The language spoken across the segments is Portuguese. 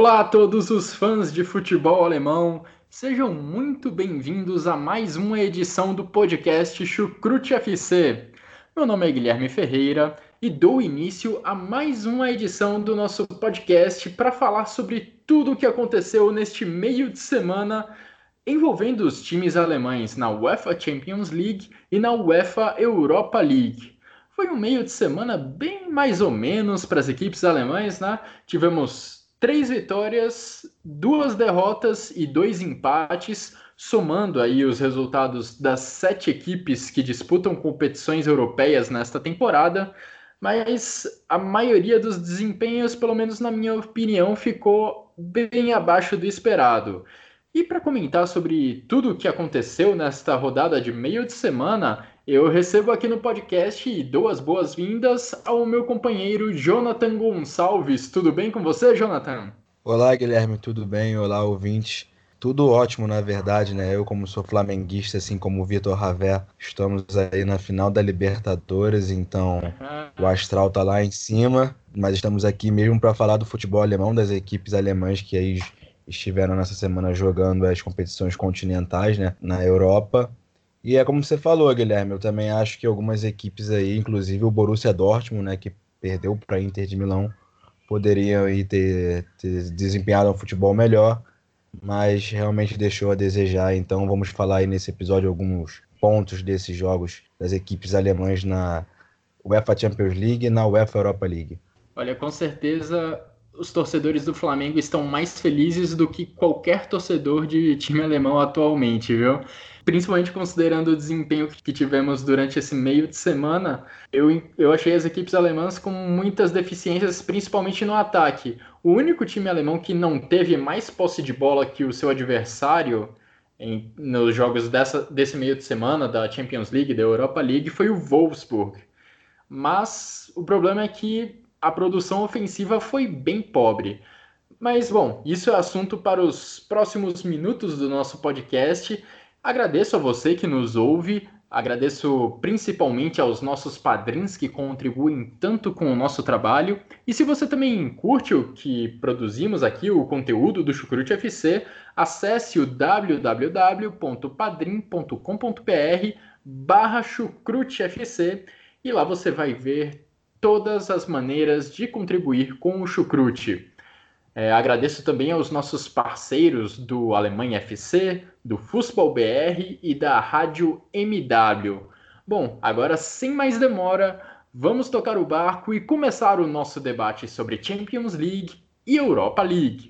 Olá a todos os fãs de futebol alemão, sejam muito bem-vindos a mais uma edição do podcast Chucrute FC. Meu nome é Guilherme Ferreira e dou início a mais uma edição do nosso podcast para falar sobre tudo o que aconteceu neste meio de semana envolvendo os times alemães na UEFA Champions League e na UEFA Europa League. Foi um meio de semana bem mais ou menos para as equipes alemãs, né? Tivemos três vitórias, duas derrotas e dois empates, somando aí os resultados das sete equipes que disputam competições europeias nesta temporada. Mas a maioria dos desempenhos, pelo menos na minha opinião, ficou bem abaixo do esperado. E para comentar sobre tudo o que aconteceu nesta rodada de meio de semana, eu recebo aqui no podcast e dou as boas-vindas ao meu companheiro Jonathan Gonçalves. Tudo bem com você, Jonathan? Olá, Guilherme, tudo bem? Olá, ouvintes. Tudo ótimo, na verdade, né? Eu, como sou flamenguista, assim como o Vitor Ravé, estamos aí na final da Libertadores, então o Astral tá lá em cima, mas estamos aqui mesmo para falar do futebol alemão, das equipes alemãs que aí estiveram nessa semana jogando as competições continentais, né, na Europa. E é como você falou, Guilherme, eu também acho que algumas equipes aí, inclusive o Borussia Dortmund, né, que perdeu para a Inter de Milão, poderiam aí ter, ter desempenhado um futebol melhor, mas realmente deixou a desejar. Então vamos falar aí nesse episódio alguns pontos desses jogos das equipes alemãs na UEFA Champions League e na UEFA Europa League. Olha, com certeza os torcedores do Flamengo estão mais felizes do que qualquer torcedor de time alemão atualmente, viu? Principalmente considerando o desempenho que tivemos durante esse meio de semana, eu, eu achei as equipes alemãs com muitas deficiências, principalmente no ataque. O único time alemão que não teve mais posse de bola que o seu adversário em, nos jogos dessa, desse meio de semana da Champions League, da Europa League, foi o Wolfsburg. Mas o problema é que a produção ofensiva foi bem pobre. Mas, bom, isso é assunto para os próximos minutos do nosso podcast. Agradeço a você que nos ouve, agradeço principalmente aos nossos padrinhos que contribuem tanto com o nosso trabalho. E se você também curte o que produzimos aqui, o conteúdo do Chucrute FC, acesse o www.padrim.com.br barra chucrutefc e lá você vai ver todas as maneiras de contribuir com o Chucrute. É, agradeço também aos nossos parceiros do Alemanha FC, do Fußball BR e da Rádio MW. Bom, agora sem mais demora, vamos tocar o barco e começar o nosso debate sobre Champions League e Europa League.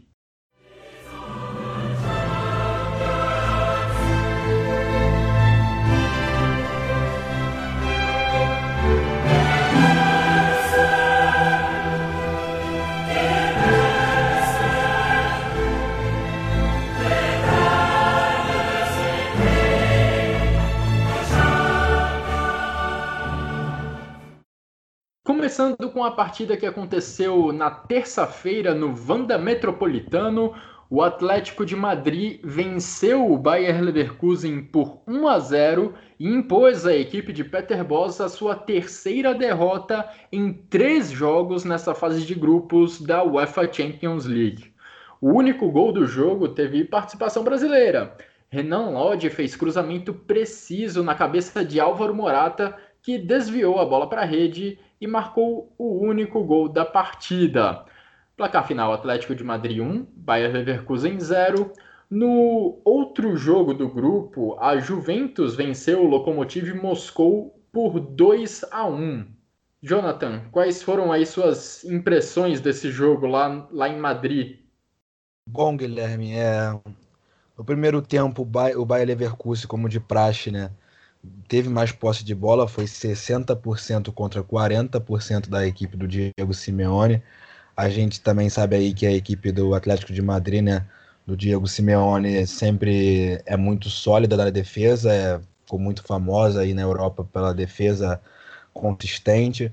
Com a partida que aconteceu na terça-feira no Vanda Metropolitano, o Atlético de Madrid venceu o Bayer Leverkusen por 1 a 0 e impôs à equipe de Peter Bosz a sua terceira derrota em três jogos nessa fase de grupos da UEFA Champions League. O único gol do jogo teve participação brasileira. Renan Lodge fez cruzamento preciso na cabeça de Álvaro Morata, que desviou a bola para a rede e marcou o único gol da partida. Placar final: Atlético de Madrid 1, Bayer Leverkusen 0. No outro jogo do grupo, a Juventus venceu o Lokomotiv Moscou por 2 a 1. Jonathan, quais foram aí suas impressões desse jogo lá, lá em Madrid? Bom, Guilherme, é... no primeiro tempo o Bayer Leverkusen, como de praxe, né, teve mais posse de bola, foi 60% contra 40% da equipe do Diego Simeone. A gente também sabe aí que a equipe do Atlético de Madrid, né, do Diego Simeone, sempre é muito sólida na defesa, é, ficou muito famosa aí na Europa pela defesa consistente.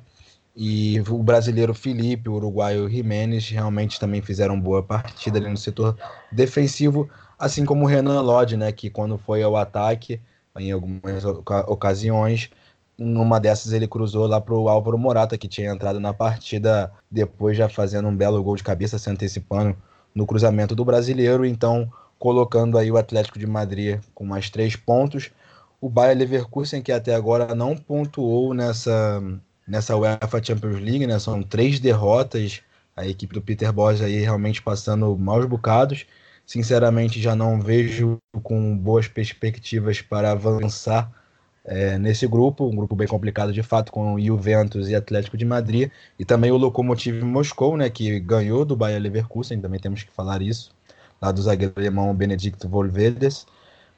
E o brasileiro Felipe, o uruguaio Jiménez realmente também fizeram boa partida ali no setor defensivo, assim como o Renan Lodge, né, que quando foi ao ataque, em algumas ocasiões, numa dessas ele cruzou lá para o Álvaro Morata, que tinha entrado na partida depois já fazendo um belo gol de cabeça, se antecipando no cruzamento do brasileiro, então colocando aí o Atlético de Madrid com mais três pontos. O Bayer Leverkusen, que até agora não pontuou nessa, nessa UEFA Champions League, né? São três derrotas. A equipe do Peter Bosz aí realmente passando maus bocados. Sinceramente, já não vejo com boas perspectivas para avançar é, nesse grupo, um grupo bem complicado de fato, com Juventus e Atlético de Madrid, e também o Lokomotiv Moscou, né, que ganhou do Bayer Leverkusen, também temos que falar isso, lá do zagueiro alemão Benedicto Volvedes.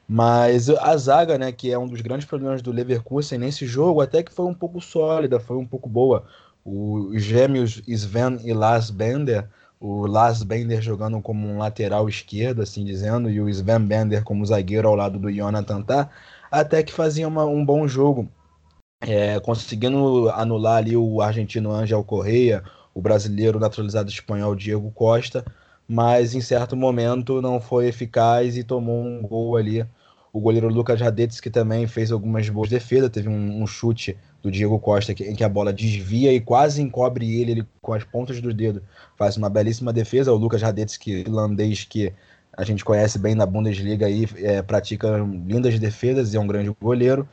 Mas a zaga, né, que é um dos grandes problemas do Leverkusen nesse jogo, até que foi um pouco sólida, foi um pouco boa. Os gêmeos Sven e Lars Bender, o Lars Bender jogando como um lateral esquerdo, assim dizendo, e o Sven Bender como zagueiro ao lado do Jonathan Tah, até que fazia uma, um bom jogo, é, conseguindo anular ali o argentino Angel Correia, o brasileiro naturalizado espanhol Diego Costa, mas em certo momento não foi eficaz e tomou um gol ali. O goleiro Lucas Radetes, que também fez algumas boas defesas, teve um, um chute do Diego Costa que, em que a bola desvia e quase encobre ele, ele com as pontas do dedo. Faz uma belíssima defesa. O Lucas Radetes, que irlandês que a gente conhece bem na Bundesliga aí, é, pratica lindas defesas e é um grande goleiro,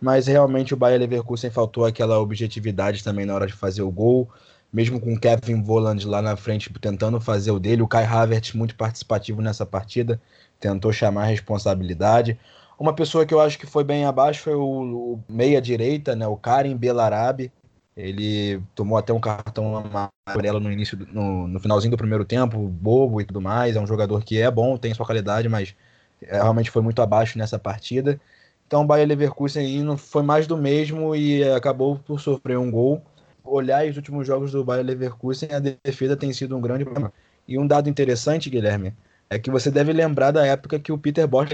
mas realmente o Bayer Leverkusen faltou aquela objetividade também na hora de fazer o gol, mesmo com Kevin Voland lá na frente tentando fazer o dele, o Kai Havertz muito participativo nessa partida, tentou chamar a responsabilidade. Uma pessoa que eu acho que foi bem abaixo foi o, o meia-direita, né, o Karim Belarabi, ele tomou até um cartão amarelo no início, no, no, finalzinho do primeiro tempo, bobo e tudo mais. É um jogador que é bom, tem sua qualidade, mas é, realmente foi muito abaixo nessa partida. Então o Bayer Leverkusen foi mais do mesmo e acabou por sofrer um gol. Olhar os últimos jogos do Bayer Leverkusen, a defesa tem sido um grande problema. E um dado interessante, Guilherme, é que você deve lembrar da época que o Peter Bosch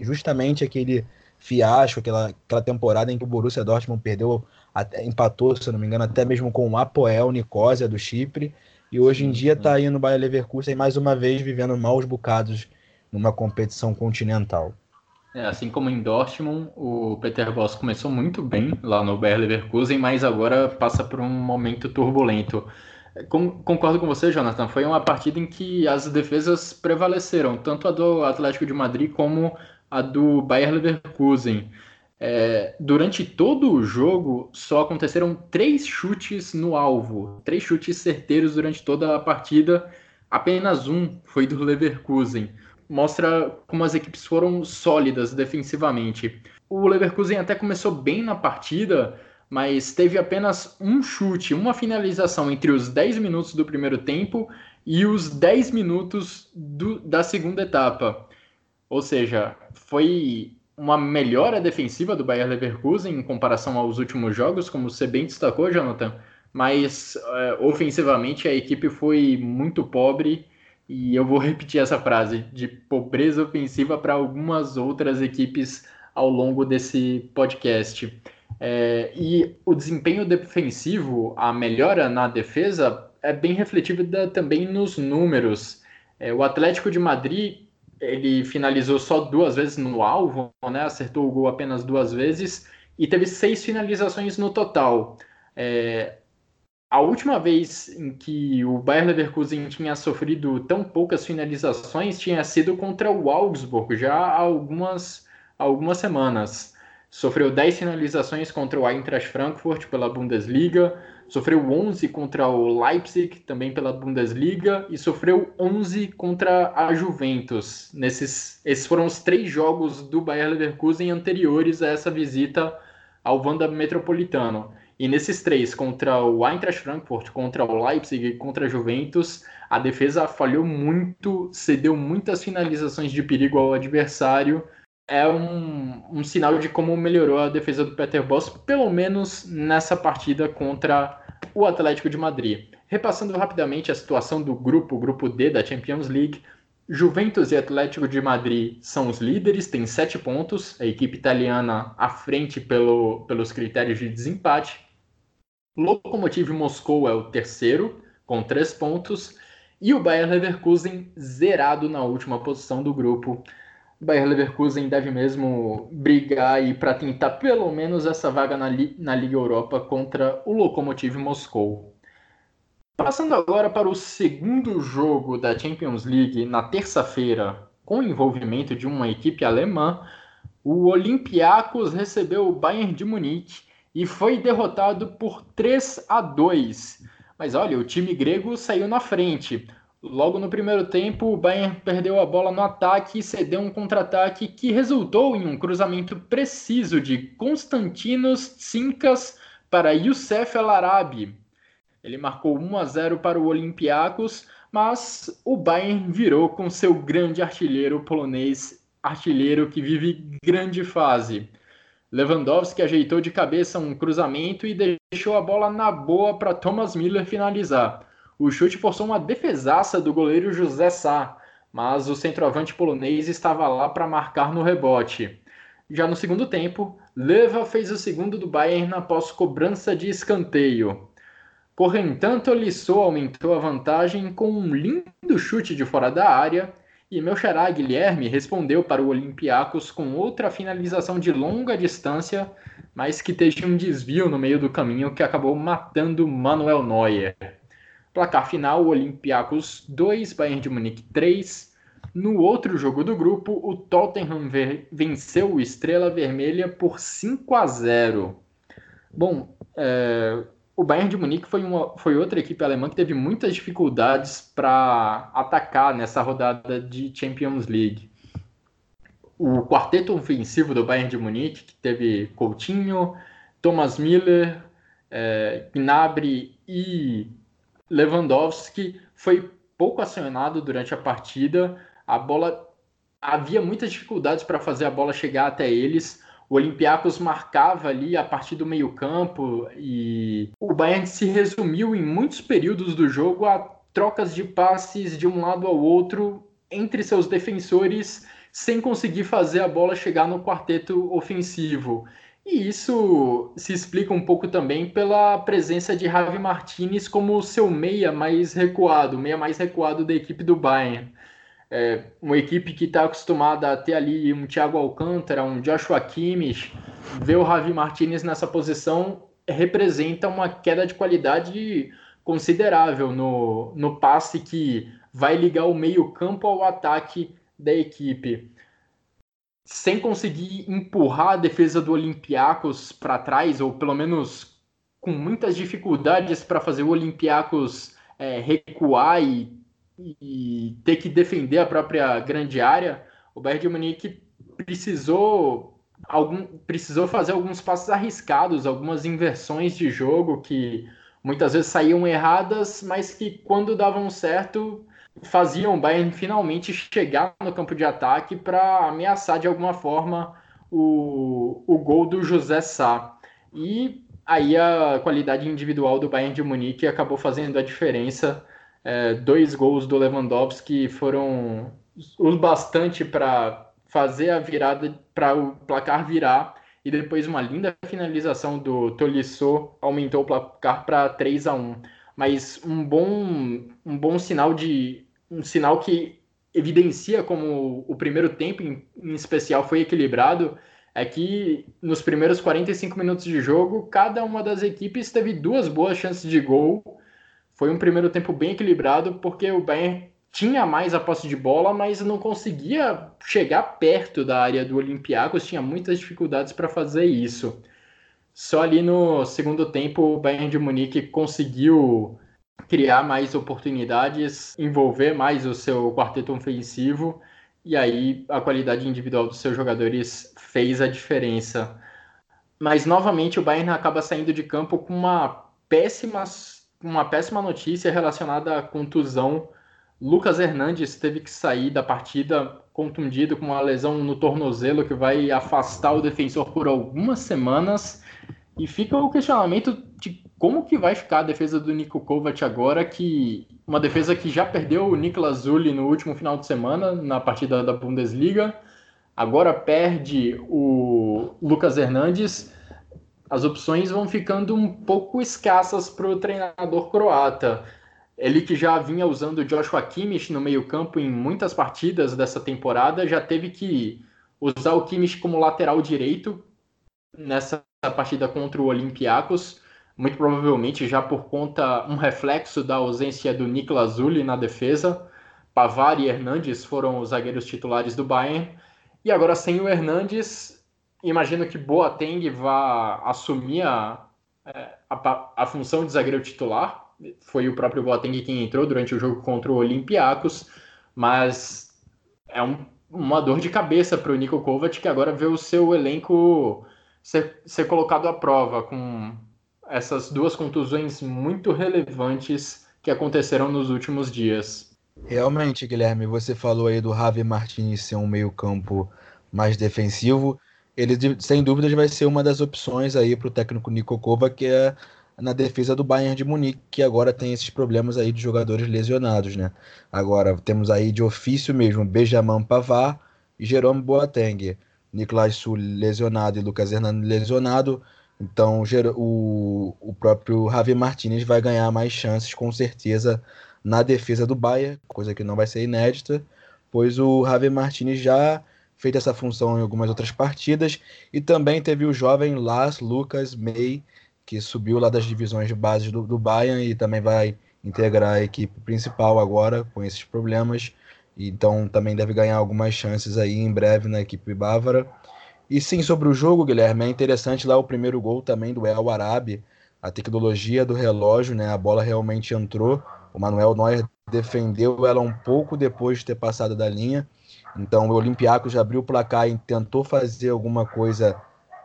justamente aquele fiasco, aquela, aquela temporada em que o Borussia Dortmund perdeu até, empatou, se eu não me engano, até mesmo com o Apoel Nicosia do Chipre, e hoje em dia está aí no Bayer Leverkusen mais uma vez vivendo maus bocados numa competição continental. É, assim como em Dortmund, o Peter Boss começou muito bem lá no Bayer Leverkusen, mas agora passa por um momento turbulento. Concordo com você, Jonathan. Foi uma partida em que as defesas prevaleceram, tanto a do Atlético de Madrid como a do Bayer Leverkusen. É, durante todo o jogo, só aconteceram três chutes no alvo, três chutes certeiros durante toda a partida. Apenas um foi do Leverkusen. Mostra como as equipes foram sólidas defensivamente. O Leverkusen até começou bem na partida, mas teve apenas um chute, uma finalização entre os 10 minutos do primeiro tempo e os 10 minutos do, da segunda etapa. Ou seja, foi uma melhora defensiva do Bayer Leverkusen em comparação aos últimos jogos, como você bem destacou, Jonathan, mas é, ofensivamente a equipe foi muito pobre e eu vou repetir essa frase de pobreza ofensiva para algumas outras equipes ao longo desse podcast. É, e o desempenho defensivo, a melhora na defesa, é bem refletida também nos números. É, o Atlético de Madrid ele finalizou só duas vezes no alvo, né? acertou o gol apenas duas vezes e teve seis finalizações no total. É, a última vez em que o Bayern Leverkusen tinha sofrido tão poucas finalizações tinha sido contra o Augsburg, já há algumas, algumas semanas. Sofreu 10 finalizações contra o Eintracht Frankfurt pela Bundesliga, sofreu 11 contra o Leipzig, também pela Bundesliga, e sofreu 11 contra a Juventus. Nesses, esses foram os três jogos do Bayer Leverkusen anteriores a essa visita ao Wanda Metropolitano. E nesses três, contra o Eintracht Frankfurt, contra o Leipzig e contra a Juventus, a defesa falhou muito, cedeu muitas finalizações de perigo ao adversário é um, um sinal de como melhorou a defesa do Peter Boss, pelo menos nessa partida contra o Atlético de Madrid. Repassando rapidamente a situação do grupo, grupo D da Champions League, Juventus e Atlético de Madrid são os líderes, têm sete pontos, a equipe italiana à frente pelo, pelos critérios de desempate. Lokomotiv Moscou é o terceiro, com três pontos, e o Bayer Leverkusen zerado na última posição do grupo. O Bayer Leverkusen deve mesmo brigar para tentar pelo menos essa vaga na, na Liga Europa contra o Lokomotiv Moscou. Passando agora para o segundo jogo da Champions League na terça-feira, com envolvimento de uma equipe alemã, o Olympiacos recebeu o Bayern de Munique e foi derrotado por 3 a 2. Mas olha, o time grego saiu na frente. Logo no primeiro tempo, o Bayern perdeu a bola no ataque e cedeu um contra-ataque que resultou em um cruzamento preciso de Constantinos Tsinkas para Youssef El Arabi, ele marcou 1 a 0 para o Olympiacos, mas o Bayern virou com seu grande artilheiro polonês, artilheiro que vive grande fase. Lewandowski ajeitou de cabeça um cruzamento e deixou a bola na boa para Thomas Miller finalizar. O chute forçou uma defesaça do goleiro José Sá, mas o centroavante polonês estava lá para marcar no rebote. Já no segundo tempo, Leva fez o segundo do Bayern após cobrança de escanteio. Porém-tanto, Lissou aumentou a vantagem com um lindo chute de fora da área e meu xará Guilherme respondeu para o Olympiacos com outra finalização de longa distância, mas que teve um desvio no meio do caminho que acabou matando Manuel Neuer. Placar final: Olympiacos 2, Bayern de Munique 3. No outro jogo do grupo, o Tottenham venceu o Estrela Vermelha por 5 a 0. Bom, é, o Bayern de Munique foi, uma, foi outra equipe alemã que teve muitas dificuldades para atacar nessa rodada de Champions League. O quarteto ofensivo do Bayern de Munique, que teve Coutinho, Thomas Miller, é, Gnabry e Lewandowski, foi pouco acionado durante a partida. A bola havia muitas dificuldades para fazer a bola chegar até eles o Olympiacos marcava ali a partir do meio-campo e o Bayern se resumiu em muitos períodos do jogo a trocas de passes de um lado ao outro entre seus defensores sem conseguir fazer a bola chegar no quarteto ofensivo. E isso se explica um pouco também pela presença de Javi Martinez como seu meia mais recuado, meia mais recuado da equipe do Bayern é, uma equipe que está acostumada a ter ali um Thiago Alcântara, um Joshua Kimmich, ver o Javi Martinez nessa posição representa uma queda de qualidade considerável no, no passe que vai ligar o meio-campo ao ataque da equipe. Sem conseguir empurrar a defesa do Olympiacos para trás, ou pelo menos com muitas dificuldades para fazer o Olympiacos é, recuar e e ter que defender a própria grande área, o Bayern de Munique precisou algum, precisou fazer alguns passos arriscados, algumas inversões de jogo que muitas vezes saíam erradas, mas que quando davam certo faziam o Bayern finalmente chegar no campo de ataque para ameaçar de alguma forma o, o gol do José Sá. E aí a qualidade individual do Bayern de Munique acabou fazendo a diferença é, dois gols do Lewandowski foram os bastante para fazer a virada, para o placar virar, e depois uma linda finalização do Tolisso aumentou o placar para 3 a 1 Mas um bom, um bom sinal de. Um sinal que evidencia como o primeiro tempo, em, em especial, foi equilibrado é que nos primeiros 45 minutos de jogo, cada uma das equipes teve duas boas chances de gol foi um primeiro tempo bem equilibrado, porque o Bayern tinha mais a posse de bola, mas não conseguia chegar perto da área do Olympiacos, tinha muitas dificuldades para fazer isso. Só ali no segundo tempo o Bayern de Munique conseguiu criar mais oportunidades, envolver mais o seu quarteto ofensivo, e aí a qualidade individual dos seus jogadores fez a diferença. Mas novamente o Bayern acaba saindo de campo com uma péssima uma péssima notícia relacionada à contusão. Lucas Hernandes teve que sair da partida contundido com uma lesão no tornozelo que vai afastar o defensor por algumas semanas. E fica o questionamento de como que vai ficar a defesa do Nico Kovac agora, que uma defesa que já perdeu o Niklas Zulli no último final de semana, na partida da Bundesliga, agora perde o Lucas Hernandes. As opções vão ficando um pouco escassas para o treinador croata. Ele que já vinha usando Joshua Kimmich no meio-campo em muitas partidas dessa temporada, já teve que usar o Kimmich como lateral direito nessa partida contra o Olympiacos, muito provavelmente já por conta um reflexo da ausência do Niklas Zulli na defesa. Pavar e Hernandes foram os zagueiros titulares do Bayern. E agora sem o Hernandes, imagino que Boateng vá assumir a, é, a, a função de zagueiro titular, foi o próprio Boateng quem entrou durante o jogo contra o Olympiacos, mas é um, uma dor de cabeça para o Nico Kovac, que agora vê o seu elenco ser, ser colocado à prova com essas duas contusões muito relevantes que aconteceram nos últimos dias. Realmente, Guilherme, você falou aí do Javi Martins ser um meio-campo mais defensivo. Ele, sem dúvidas, vai ser uma das opções aí para o técnico Nico Kovac, que é na defesa do Bayern de Munique, que agora tem esses problemas aí de jogadores lesionados, né? Agora temos aí de ofício mesmo Benjamin Pavard e Jerome Boateng. Nicolas Sul lesionado e Lucas Hernando lesionado. Então o, o próprio Javi Martinez vai ganhar mais chances, com certeza, na defesa do Bayern, coisa que não vai ser inédita, pois o Javi Martinez já fez essa função em algumas outras partidas e também teve o jovem Lars Lucas May que subiu lá das divisões de base do, do Bayern e também vai integrar a equipe principal agora com esses problemas. Então também deve ganhar algumas chances aí em breve na equipe bávara. E sim, sobre o jogo, Guilherme, é interessante lá o primeiro gol também do El Arabi, a tecnologia do relógio, né? A bola realmente entrou. O Manuel Neuer defendeu ela um pouco depois de ter passado da linha. Então o Olympiacos já abriu o placar e tentou fazer alguma coisa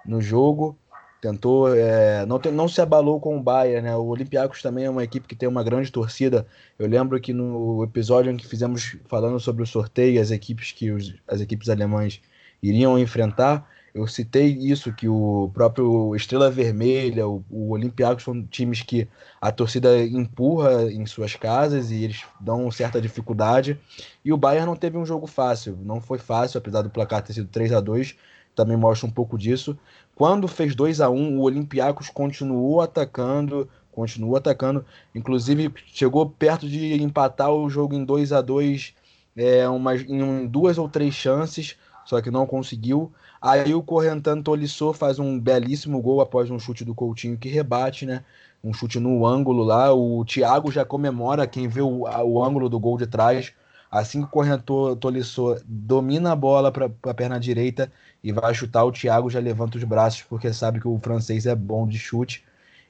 no jogo tentou, é, não, não se abalou com o Bayern, né? O Olympiacos também é uma equipe que tem uma grande torcida. Eu lembro que no episódio em que fizemos falando sobre o sorteio, as equipes que os, as equipes alemãs iriam enfrentar, eu citei isso que o próprio Estrela Vermelha, o, o Olympiacos são times que a torcida empurra em suas casas e eles dão certa dificuldade. E o Bayern não teve um jogo fácil, não foi fácil, apesar do placar ter sido 3 a 2 também mostra um pouco disso. Quando fez 2 a 1 o Olympiacos continuou atacando, continuou atacando, inclusive chegou perto de empatar o jogo em 2 a 2 é, em duas ou três chances, só que não conseguiu. Aí o Correntan Tolisso faz um belíssimo gol após um chute do Coutinho que rebate, né? Um chute no ângulo lá. O Thiago já comemora quem vê o, o ângulo do gol de trás. Assim que o corretor Tolisso domina a bola para a perna direita e vai chutar, o Thiago já levanta os braços porque sabe que o francês é bom de chute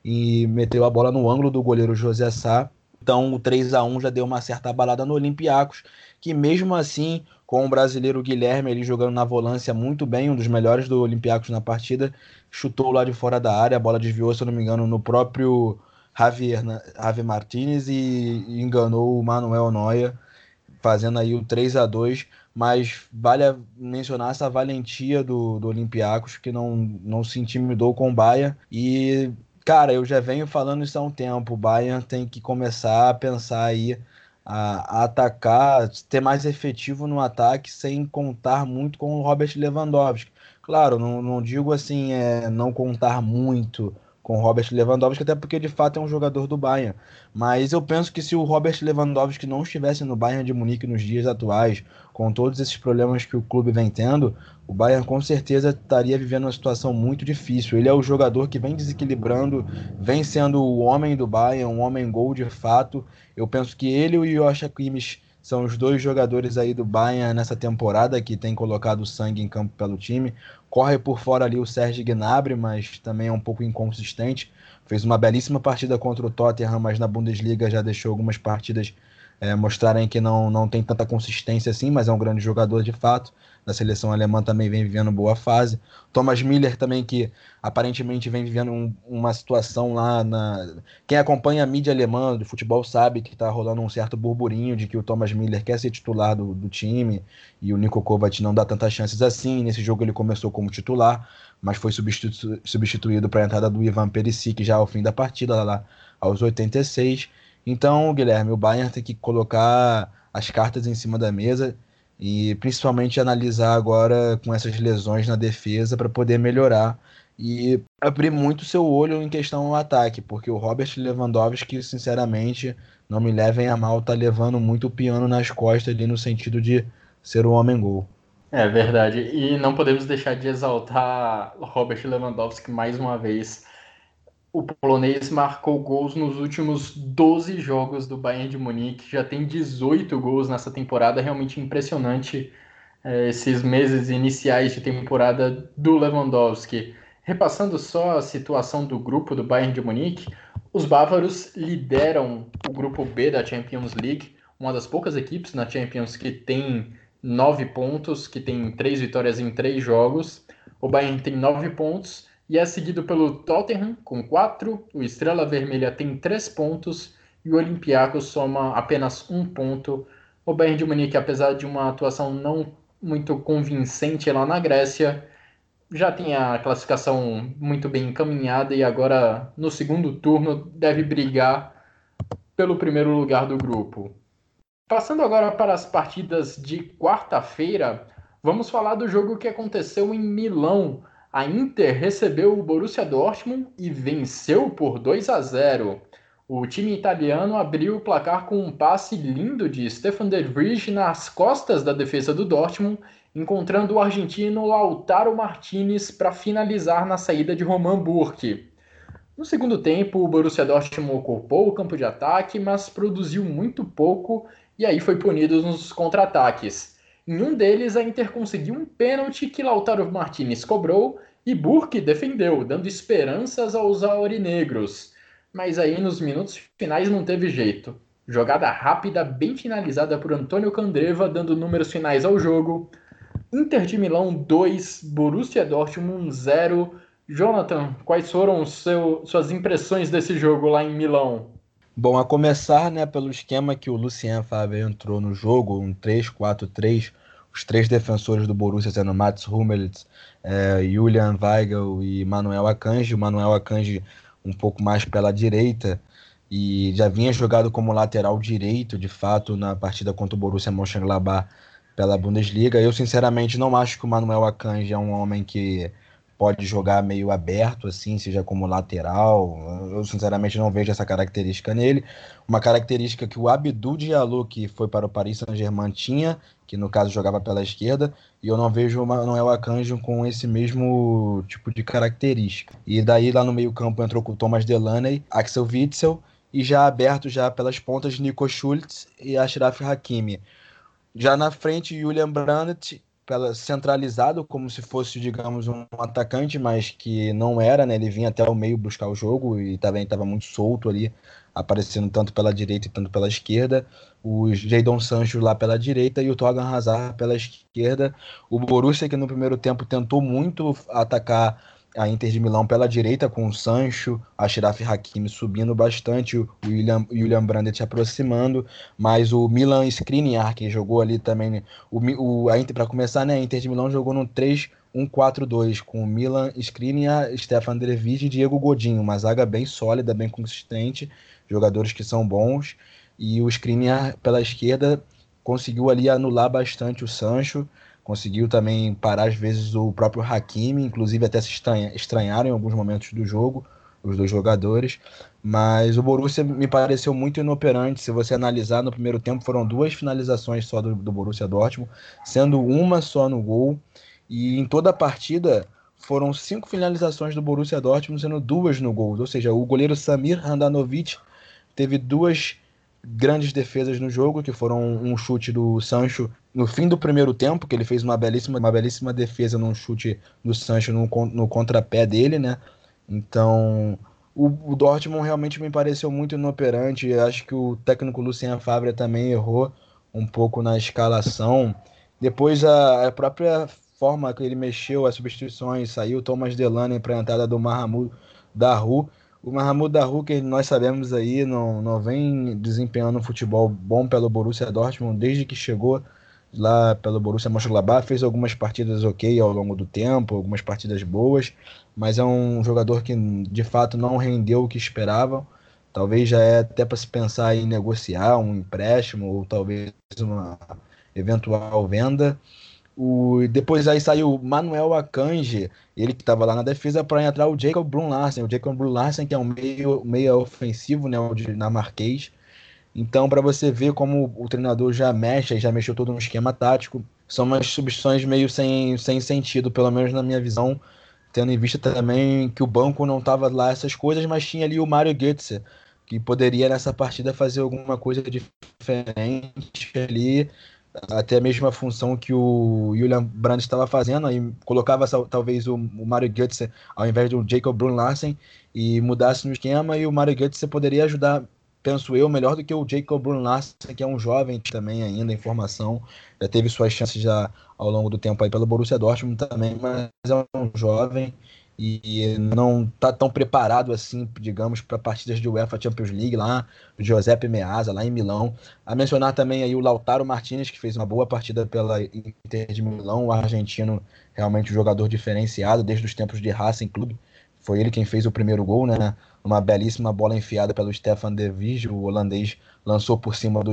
e meteu a bola no ângulo do goleiro José Sá. Então o 3 a 1 já deu uma certa balada no Olympiacos, que mesmo assim, com o brasileiro Guilherme ali jogando na volância muito bem, um dos melhores do Olympiacos na partida, chutou lá de fora da área, a bola desviou, se eu não me engano, no próprio Javier, Javier Martinez e enganou o Manuel Noia fazendo aí o 3 a 2 mas vale mencionar essa valentia do, do Olympiacos, que não, não se intimidou com o Bayern, e cara, eu já venho falando isso há um tempo, o Bayern tem que começar a pensar aí a, a, atacar, ter mais efetivo no ataque sem contar muito com o Robert Lewandowski. Claro, não, não digo assim, é, não contar muito com Robert Lewandowski, até porque de fato é um jogador do Bayern. Mas eu penso que se o Robert Lewandowski não estivesse no Bayern de Munique nos dias atuais, com todos esses problemas que o clube vem tendo, o Bayern com certeza estaria vivendo uma situação muito difícil. Ele é o jogador que vem desequilibrando, vem sendo o homem do Bayern, um homem gol de fato. Eu penso que ele e o Joshua Kimmich são os dois jogadores aí do Bayern nessa temporada que tem colocado sangue em campo pelo time. Corre por fora ali o Sérgio Gnabry, mas também é um pouco inconsistente. Fez uma belíssima partida contra o Tottenham, mas na Bundesliga já deixou algumas partidas é, mostrarem que não, não tem tanta consistência assim, mas é um grande jogador de fato. Na seleção alemã também vem vivendo boa fase. Thomas Miller também, que aparentemente vem vivendo um, uma situação lá na. Quem acompanha a mídia alemã do futebol sabe que está rolando um certo burburinho de que o Thomas Miller quer ser titular do, do time e o Nico Kovac não dá tantas chances assim. Nesse jogo ele começou como titular, mas foi substitu substituído para a entrada do Ivan Perisic já ao fim da partida, lá, lá aos 86. Então, Guilherme, o Bayern tem que colocar as cartas em cima da mesa e principalmente analisar agora com essas lesões na defesa para poder melhorar e abrir muito seu olho em questão ao ataque, porque o Robert Lewandowski, sinceramente, não me levem a mal, tá levando muito o piano nas costas ali no sentido de ser o homem-gol. É verdade, e não podemos deixar de exaltar Robert Lewandowski mais uma vez o polonês marcou gols nos últimos 12 jogos do Bayern de Munique, já tem 18 gols nessa temporada, realmente impressionante é, esses meses iniciais de temporada do Lewandowski. Repassando só a situação do grupo do Bayern de Munique, os bávaros lideram o grupo B da Champions League, uma das poucas equipes na Champions que tem nove pontos, que tem três vitórias em três jogos. O Bayern tem nove pontos e é seguido pelo Tottenham com 4, o Estrela Vermelha tem 3 pontos e o Olympiacos soma apenas um ponto. O Bayern de Munique, apesar de uma atuação não muito convincente lá na Grécia, já tem a classificação muito bem encaminhada e agora no segundo turno deve brigar pelo primeiro lugar do grupo. Passando agora para as partidas de quarta-feira, vamos falar do jogo que aconteceu em Milão a Inter recebeu o Borussia Dortmund e venceu por 2 a 0. O time italiano abriu o placar com um passe lindo de Stefan de Vrij nas costas da defesa do Dortmund, encontrando o argentino Lautaro Martinez para finalizar na saída de Roman Burke. No segundo tempo, o Borussia Dortmund ocupou o campo de ataque, mas produziu muito pouco e aí foi punido nos contra-ataques. Em um deles, a Inter conseguiu um pênalti que Lautaro Martinez cobrou e Burke defendeu, dando esperanças aos aurinegros. Mas aí nos minutos finais não teve jeito. Jogada rápida, bem finalizada por Antônio Candreva, dando números finais ao jogo. Inter de Milão 2, Borussia Dortmund 0. Jonathan, quais foram seu, suas impressões desse jogo lá em Milão? Bom, a começar né, pelo esquema que o Lucien Favre entrou no jogo, um 3-4-3, os três defensores do Borussia sendo Mats Hummels, é, Julian Weigel e Manuel Akanji. O Manuel Akanji um pouco mais pela direita e já vinha jogado como lateral direito, de fato, na partida contra o Borussia Mönchengladbach pela Bundesliga. Eu, sinceramente, não acho que o Manuel Akanji é um homem que pode jogar meio aberto, assim, seja como lateral. Eu, sinceramente, não vejo essa característica nele. Uma característica que o Abdul Diallo, que foi para o Paris Saint-Germain, tinha, que no caso jogava pela esquerda, e eu não vejo o Manuel Akanji com esse mesmo tipo de característica. E daí, lá no meio campo, entrou com o Thomas Delaney, Axel Witzel, e já aberto já pelas pontas Nico Schultz e Ashraf Hakimi. Já na frente, Julian Brandt pela, centralizado, como se fosse, digamos, um atacante, mas que não era, né? Ele vinha até o meio buscar o jogo e também estava muito solto ali, aparecendo tanto pela direita e tanto pela esquerda. O Jadon Sancho lá pela direita e o Torgan Hazard pela esquerda. O Borussia, que no primeiro tempo tentou muito atacar a Inter de Milão pela direita com o Sancho, a Shiraf Hakimi subindo bastante, o William, William Brandt aproximando, mas o Milan Skriniar, que jogou ali também, o, o, a Inter, para começar, né, a Inter de Milão jogou no 3-1-4-2, com o Milan Skriniar, Stefan Drevic e Diego Godinho, uma zaga bem sólida, bem consistente, jogadores que são bons, e o Skriniar pela esquerda conseguiu ali anular bastante o Sancho, conseguiu também parar às vezes o próprio Hakimi, inclusive até se estranharam em alguns momentos do jogo, os dois jogadores, mas o Borussia me pareceu muito inoperante, se você analisar no primeiro tempo foram duas finalizações só do, do Borussia Dortmund, sendo uma só no gol, e em toda a partida foram cinco finalizações do Borussia Dortmund, sendo duas no gol, ou seja, o goleiro Samir Handanovic teve duas grandes defesas no jogo, que foram um chute do Sancho no fim do primeiro tempo, que ele fez uma belíssima, uma belíssima defesa num chute do Sancho no, no contrapé dele, né? Então, O, o Dortmund realmente me pareceu muito inoperante. Acho que o técnico Lucien Favre também errou um pouco na escalação. Depois a, a própria forma que ele mexeu as substituições, saiu Thomas Delaney para a entrada do Mahamud Daru. O Mahamud Daru, que nós sabemos aí, não, não vem desempenhando um futebol bom pelo Borussia Dortmund desde que chegou lá pelo Borussia Mönchengladbach, fez algumas partidas ok ao longo do tempo, algumas partidas boas, mas é um jogador que de fato não rendeu o que esperavam. Talvez já é até para se pensar em negociar um empréstimo ou talvez uma eventual venda. O, depois aí saiu Manuel Akanji, ele que estava lá na defesa, para entrar o Jacob Brun Larsen. O Jacob Brun Larsen, que é um meio, meio ofensivo né, o dinamarquês. Então, para você ver como o treinador já mexe, já mexeu todo um esquema tático, são umas substituições meio sem, sem sentido, pelo menos na minha visão, tendo em vista também que o banco não estava lá essas coisas, mas tinha ali o Mário Götze, que poderia nessa partida fazer alguma coisa diferente ali, até a função que o Julian Brandt estava fazendo, aí colocava talvez o, o Mario Götze ao invés do Jacob Brun Larsen e mudasse no esquema e o Mario Götze poderia ajudar, penso eu, melhor do que o Jacob Brun Larsen, que é um jovem também ainda em formação, já teve suas chances já ao longo do tempo aí pelo Borussia Dortmund também, mas é um jovem e não está tão preparado assim, digamos, para partidas de UEFA Champions League lá, o Giuseppe Meazza lá em Milão. A mencionar também aí o Lautaro Martinez, que fez uma boa partida pela Inter de Milão, o argentino realmente um jogador diferenciado desde os tempos de Racing Clube. Foi ele quem fez o primeiro gol, né? Uma belíssima bola enfiada pelo Stefan De Vrij, o holandês lançou por cima do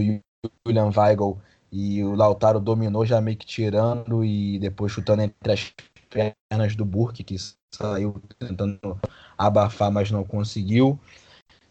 Julian Weigl e o Lautaro dominou já meio que tirando e depois chutando entre as pernas do Burke, que saiu tentando abafar, mas não conseguiu.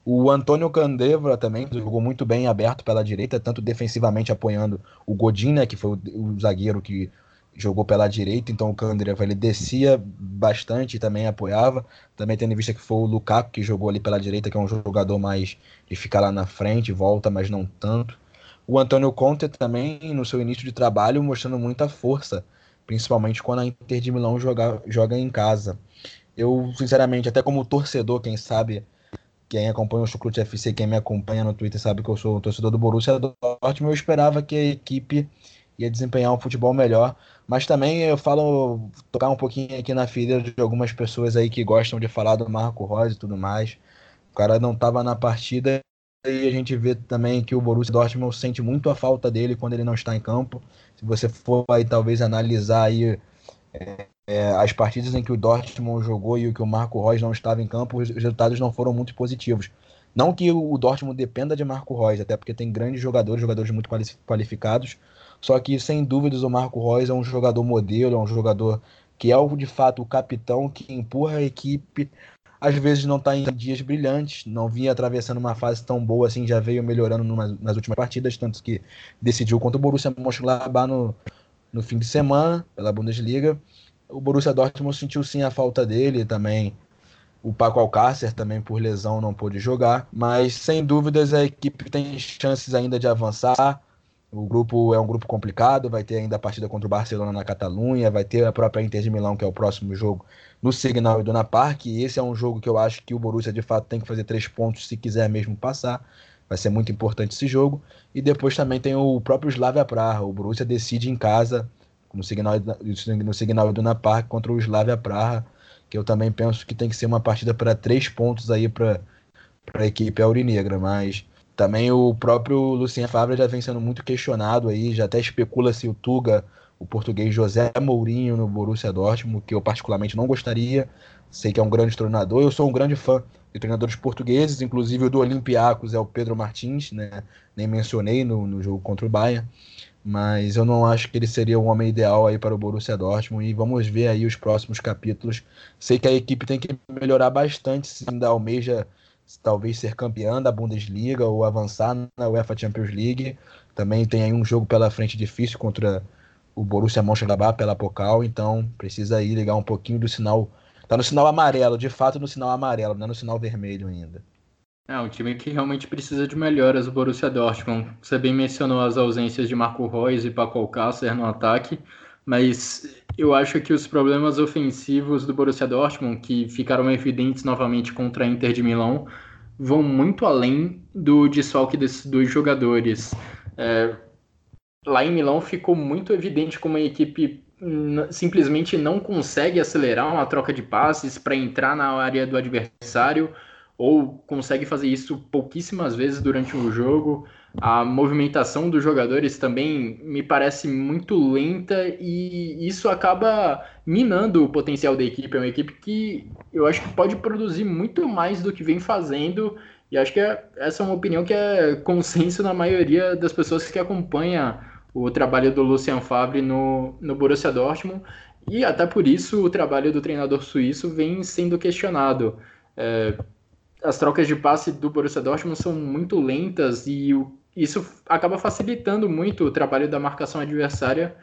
O Antônio Candevra também jogou muito bem aberto pela direita, tanto defensivamente apoiando o Godin, né, que foi o, o zagueiro que jogou pela direita, então o Candreva ele descia bastante e também apoiava. Também tendo em vista que foi o Lukaku que jogou ali pela direita, que é um jogador mais de ficar lá na frente, volta, mas não tanto. O Antônio Conte também, no seu início de trabalho, mostrando muita força principalmente quando a Inter de Milão joga, joga em casa. Eu, sinceramente, até como torcedor, quem sabe, quem acompanha o Chucrute FC, quem me acompanha no Twitter sabe que eu sou torcedor do Borussia Dortmund, eu esperava que a equipe ia desempenhar um futebol melhor, mas também eu falo, tocar um pouquinho aqui na ferida de algumas pessoas aí que gostam de falar do Marco Rosa e tudo mais. O cara não estava na partida e a gente vê também que o Borussia Dortmund sente muito a falta dele quando ele não está em campo. Se você for aí talvez analisar aí é, é, as partidas em que o Dortmund jogou e o que o Marco Reus não estava em campo, os resultados não foram muito positivos. Não que o Dortmund dependa de Marco Reus, até porque tem grandes jogadores, jogadores muito qualificados. Só que, sem dúvidas, o Marco Reus é um jogador modelo, é um jogador que é de fato o capitão que empurra a equipe às vezes não está em dias brilhantes, não vinha atravessando uma fase tão boa assim, já veio melhorando numa, nas últimas partidas, tanto que decidiu contra o Borussia Mönchengladbach no, no fim de semana, pela Bundesliga. O Borussia Dortmund sentiu sim a falta dele também. O Paco Alcácer também por lesão não pôde jogar, mas sem dúvidas a equipe tem chances ainda de avançar. O grupo é um grupo complicado, vai ter ainda a partida contra o Barcelona na Catalunha, vai ter a própria Inter de Milão, que é o próximo jogo, no Signal Iduna Park. E esse é um jogo que eu acho que o Borussia de fato tem que fazer três pontos se quiser mesmo passar. Vai ser muito importante esse jogo. E depois também tem o próprio Slavia Praha. O Borussia decide em casa, no Signal, no Signal Iduna Park, contra o Slavia Praha, que eu também penso que tem que ser uma partida para três pontos aí para a equipe aurinegra. Mas também o próprio Lucien Favre já vem sendo muito questionado aí, já até especula se o Tuga, o português José Mourinho no Borussia Dortmund, que eu particularmente não gostaria. Sei que é um grande treinador, eu sou um grande fã de treinadores portugueses, inclusive o do Olympiacos é o Pedro Martins, né? Nem mencionei no, no jogo contra o Bayern, mas eu não acho que ele seria o homem ideal aí para o Borussia Dortmund e vamos ver aí os próximos capítulos. Sei que a equipe tem que melhorar bastante se ainda almeja talvez ser campeã da Bundesliga ou avançar na UEFA Champions League. Também tem aí um jogo pela frente difícil contra o Borussia Mönchengladbach pela Pokal, então precisa aí ligar um pouquinho do sinal. Tá no sinal amarelo, de fato no sinal amarelo, não é no sinal vermelho ainda. É um time que realmente precisa de melhoras, o Borussia Dortmund. Você bem mencionou as ausências de Marco Reus e Paco Alcácer no ataque, mas Eu acho que os problemas ofensivos do Borussia Dortmund, que ficaram evidentes novamente contra a Inter de Milão, vão muito além do desfalque desses dois jogadores. É, lá em Milão ficou muito evidente como a equipe simplesmente não consegue acelerar uma troca de passes para entrar na área do adversário ou consegue fazer isso pouquíssimas vezes durante o jogo. A movimentação dos jogadores também me parece muito lenta e isso acaba minando o potencial da equipe. É uma equipe que eu acho que pode produzir muito mais do que vem fazendo e acho que é, essa é uma opinião que é consenso na maioria das pessoas que acompanham o trabalho do Lucien Favre no, no Borussia Dortmund e até por isso o trabalho do treinador suíço vem sendo questionado. É, as trocas de passe do Borussia Dortmund são muito lentas e isso acaba facilitando muito o trabalho da marcação adversária,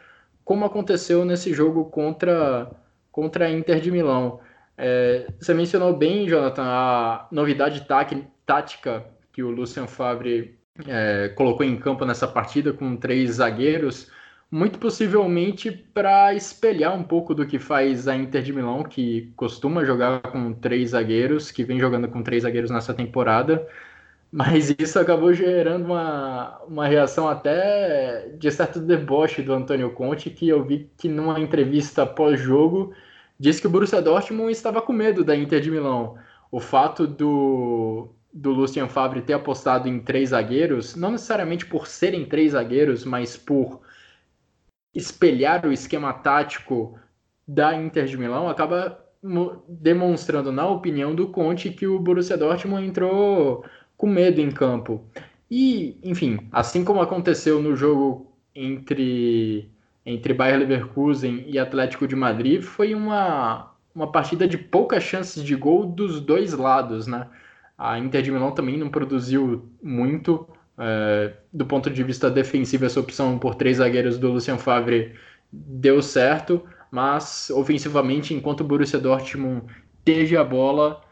como aconteceu nesse jogo contra, contra a Inter de Milão. É, você mencionou bem, Jonathan, a novidade tática que o Lucien Favre é, colocou em campo nessa partida com três zagueiros muito possivelmente para espelhar um pouco do que faz a Inter de Milão, que costuma jogar com três zagueiros, que vem jogando com três zagueiros nessa temporada, mas isso acabou gerando uma, uma reação até de certo deboche do Antônio Conte, que eu vi que numa entrevista pós-jogo disse que o Borussia Dortmund estava com medo da Inter de Milão. O fato do, do Lucien Favre ter apostado em três zagueiros, não necessariamente por serem três zagueiros, mas por espelhar o esquema tático da Inter de Milão, acaba demonstrando, na opinião do Conte, que o Borussia Dortmund entrou com medo em campo. E, enfim, assim como aconteceu no jogo entre, entre Bayer Leverkusen e Atlético de Madrid, foi uma, uma partida de poucas chances de gol dos dois lados, né? A Inter de Milão também não produziu muito, é, do ponto de vista defensivo, essa opção por três zagueiros do Lucien Favre deu certo, mas ofensivamente, enquanto o Borussia Dortmund teve a bola,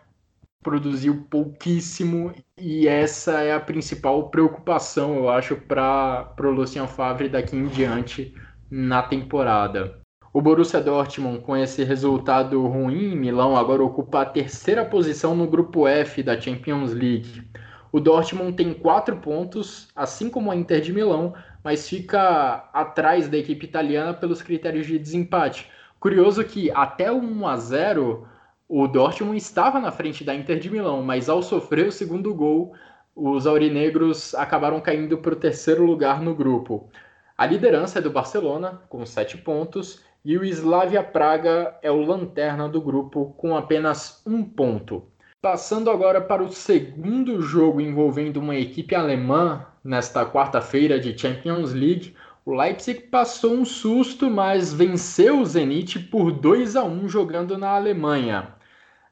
produziu pouquíssimo e essa é a principal preocupação, eu acho, para o Lucien Favre daqui em diante na temporada. O Borussia Dortmund, com esse resultado ruim em Milão, agora ocupa a terceira posição no grupo F da Champions League. O Dortmund tem quatro pontos, assim como a Inter de Milão, mas fica atrás da equipe italiana pelos critérios de desempate. Curioso que até o 1 a 0 o Dortmund estava na frente da Inter de Milão, mas ao sofrer o segundo gol, os aurinegros acabaram caindo para o terceiro lugar no grupo. A liderança é do Barcelona, com sete pontos, e o Slavia Praga é o lanterna do grupo, com apenas um ponto. Passando agora para o segundo jogo envolvendo uma equipe alemã nesta quarta-feira de Champions League, o Leipzig passou um susto, mas venceu o Zenit por 2 a 1 jogando na Alemanha.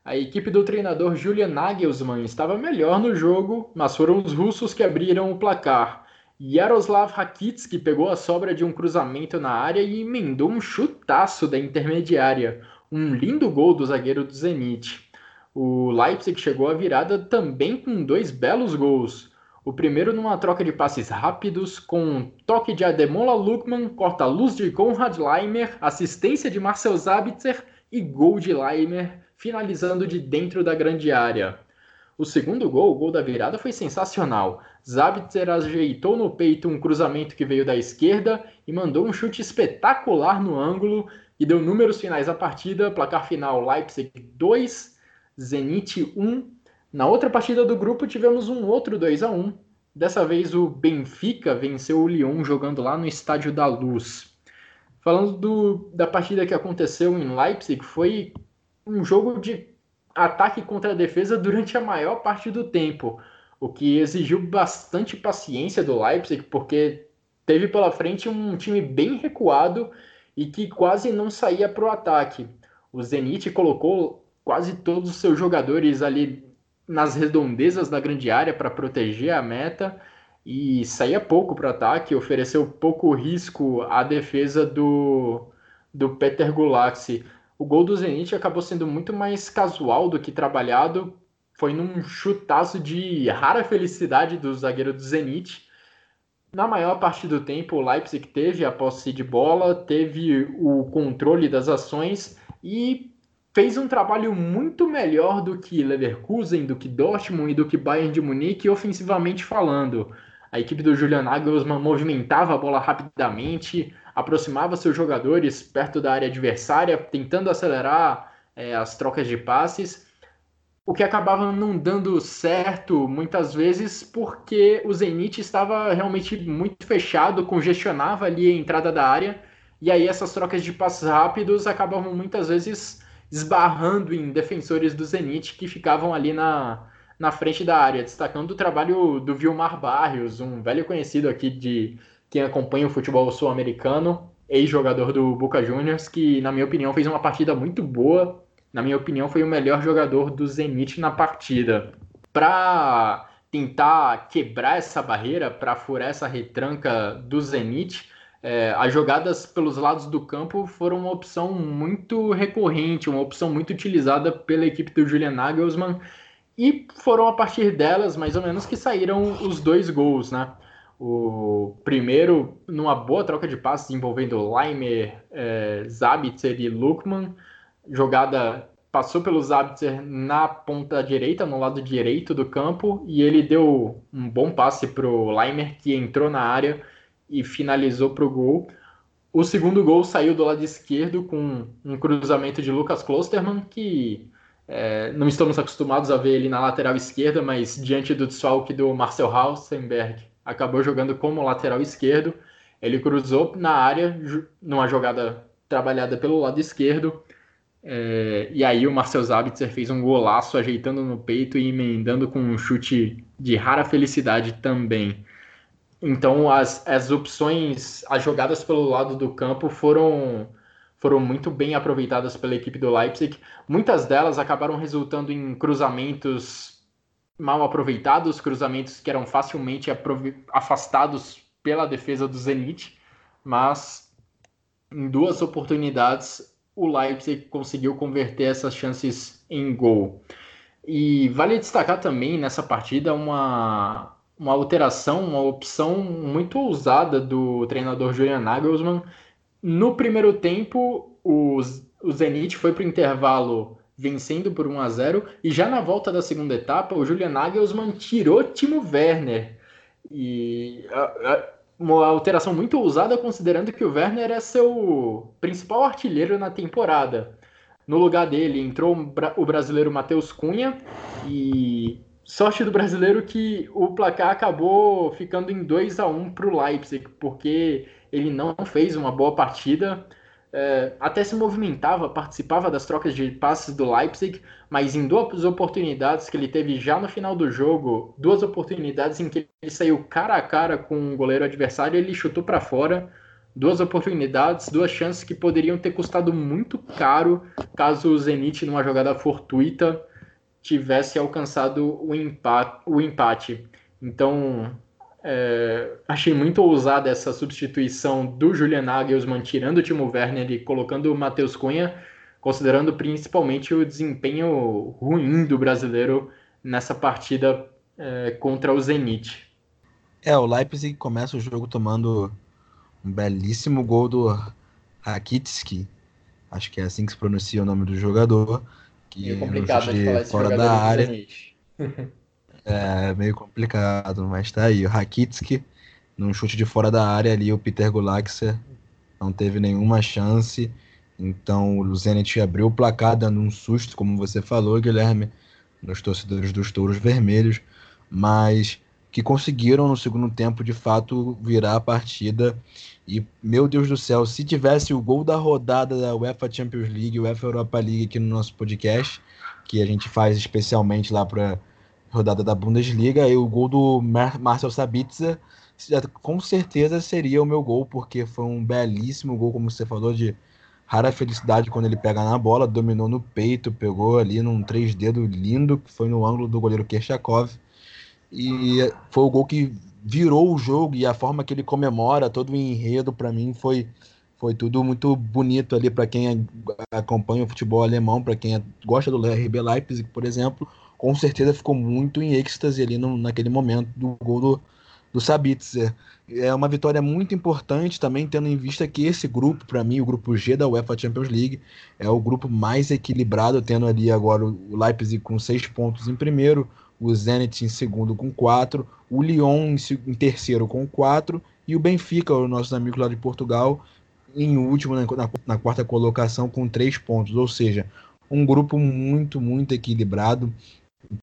A equipe do treinador Julian Nagelsmann estava melhor no jogo, mas foram os russos que abriram o placar. Yaroslav Rakitsky pegou a sobra de um cruzamento na área e emendou um chutaço da intermediária. Um lindo gol do zagueiro do Zenit. O Leipzig chegou à virada também com dois belos gols. O primeiro numa troca de passes rápidos, com um toque de Ademola Lukman, corta-luz de Konrad Leimer, assistência de Marcel Zabitzer e gol de Leimer, finalizando de dentro da grande área. O segundo gol, o gol da virada, foi sensacional. Zabitzer ajeitou no peito um cruzamento que veio da esquerda e mandou um chute espetacular no ângulo e deu números finais à partida. Placar final Leipzig 2, Zenit 1. Na outra partida do grupo tivemos um outro 2 a 1. Dessa vez o Benfica venceu o Lyon jogando lá no Estádio da Luz. Falando do, da partida que aconteceu em Leipzig, foi um jogo de ataque contra a defesa durante a maior parte do tempo, o que exigiu bastante paciência do Leipzig, porque teve pela frente um time bem recuado e que quase não saía para o ataque. O Zenit colocou quase todos os seus jogadores ali nas redondezas da grande área para proteger a meta e saía pouco para ataque, ofereceu pouco risco à defesa do, do Peter Gulaxi. O gol do Zenit acabou sendo muito mais casual do que trabalhado, foi num chutaço de rara felicidade do zagueiro do Zenit. na maior parte do tempo, o Leipzig teve a posse de bola, teve o controle das ações e fez um trabalho muito melhor do que Leverkusen, do que Dortmund e do que Bayern de Munique, ofensivamente falando. A equipe do Julian Nagelsmann movimentava a bola rapidamente, aproximava seus jogadores perto da área adversária, tentando acelerar é, as trocas de passes, o que acabava não dando certo muitas vezes porque o Zenit estava realmente muito fechado, congestionava ali a entrada da área, e aí essas trocas de passes rápidos acabavam muitas vezes esbarrando em defensores do Zenit que ficavam ali na, na frente da área, destacando o trabalho do Vilmar Barrios, um velho conhecido aqui de quem acompanha o futebol sul-americano, ex-jogador do Boca Juniors, que, na minha opinião, fez uma partida muito boa. Na minha opinião, foi o melhor jogador do Zenit na partida. Para tentar quebrar essa barreira, para furar essa retranca do Zenit, é, as jogadas pelos lados do campo foram uma opção muito recorrente, uma opção muito utilizada pela equipe do Julian Nagelsmann, e foram a partir delas, mais ou menos, que saíram os dois gols, né? O primeiro, numa boa troca de passes envolvendo Leimer, é, Zabitzer e Lukman, jogada passou pelo Zabitzer na ponta direita, no lado direito do campo, e ele deu um bom passe para o Leimer, que entrou na área e finalizou para o gol. O segundo gol saiu do lado esquerdo com um cruzamento de Lucas Klosterman, que é, não estamos acostumados a ver ele na lateral esquerda, mas diante do desfalque do Marcel Hausenberg, acabou jogando como lateral esquerdo. Ele cruzou na área, numa jogada trabalhada pelo lado esquerdo, é, e aí o Marcel Zabitzer fez um golaço ajeitando no peito e emendando com um chute de rara felicidade também. Então as, as opções, as jogadas pelo lado do campo foram foram muito bem aproveitadas pela equipe do Leipzig. Muitas delas acabaram resultando em cruzamentos mal aproveitados, cruzamentos que eram facilmente afastados pela defesa do Zenit, mas em duas oportunidades o Leipzig conseguiu converter essas chances em gol. E vale destacar também nessa partida uma, uma alteração, uma opção muito ousada do treinador Julian Nagelsmann. No primeiro tempo, os, o Zenit foi para o intervalo vencendo por 1 a 0 e já na volta da segunda etapa, o Julian Nagelsmann tirou Timo Werner. E uma alteração muito ousada, considerando que o Werner é seu principal artilheiro na temporada. No lugar dele entrou o brasileiro Matheus Cunha e sorte do brasileiro que o placar acabou ficando em 2 a 1 para o Leipzig, porque ele não fez uma boa partida. É, até se movimentava, participava das trocas de passes do Leipzig, mas em duas oportunidades que ele teve já no final do jogo, duas oportunidades em que ele saiu cara a cara com o goleiro adversário, ele chutou para fora. Duas oportunidades, duas chances que poderiam ter custado muito caro caso o Zenit, numa jogada fortuita, tivesse alcançado o empate. O empate. Então, é, achei muito ousada essa substituição do Julian Nagelsmann, tirando o Timo Werner e colocando o Matheus Cunha, considerando principalmente o desempenho ruim do brasileiro nessa partida é, contra o Zenit. É, o Leipzig começa o jogo tomando um belíssimo gol do Rakitski, acho que é assim que se pronuncia o nome do jogador, que é complicado de falar fora da área. é meio complicado, mas tá aí. O Rakitski, num chute de fora da área ali, o Peter Gulaxer não teve nenhuma chance. Então o Zenit abriu o placar dando um susto, como você falou, Guilherme, nos torcedores dos Touros Vermelhos, mas que conseguiram no segundo tempo de fato virar a partida. E meu Deus do céu, se tivesse o gol da rodada da UEFA Champions League, UEFA Europa League aqui no nosso podcast, que a gente faz especialmente lá para rodada da Bundesliga, e o gol do Mar Marcel Sabitzer com certeza seria o meu gol, porque foi um belíssimo gol, como você falou, de rara felicidade quando ele pega na bola, dominou no peito, pegou ali num três dedos lindo, que foi no ângulo do goleiro Kershakov. E foi o gol que virou o jogo e a forma que ele comemora, todo o enredo para mim foi foi tudo muito bonito ali para quem acompanha o futebol alemão, para quem gosta do RB Leipzig, por exemplo, com certeza ficou muito em êxtase ali no, naquele momento do gol do, do Sabitzer. É uma vitória muito importante também, tendo em vista que esse grupo, para mim, o grupo G da UEFA Champions League, é o grupo mais equilibrado, tendo ali agora o Leipzig com seis pontos em primeiro, o Zenit em segundo com quatro, o Lyon em, terceiro com quatro e o Benfica, o nosso amigo lá de Portugal, em último na, na, na quarta colocação com três pontos. Ou seja, um grupo muito, muito equilibrado.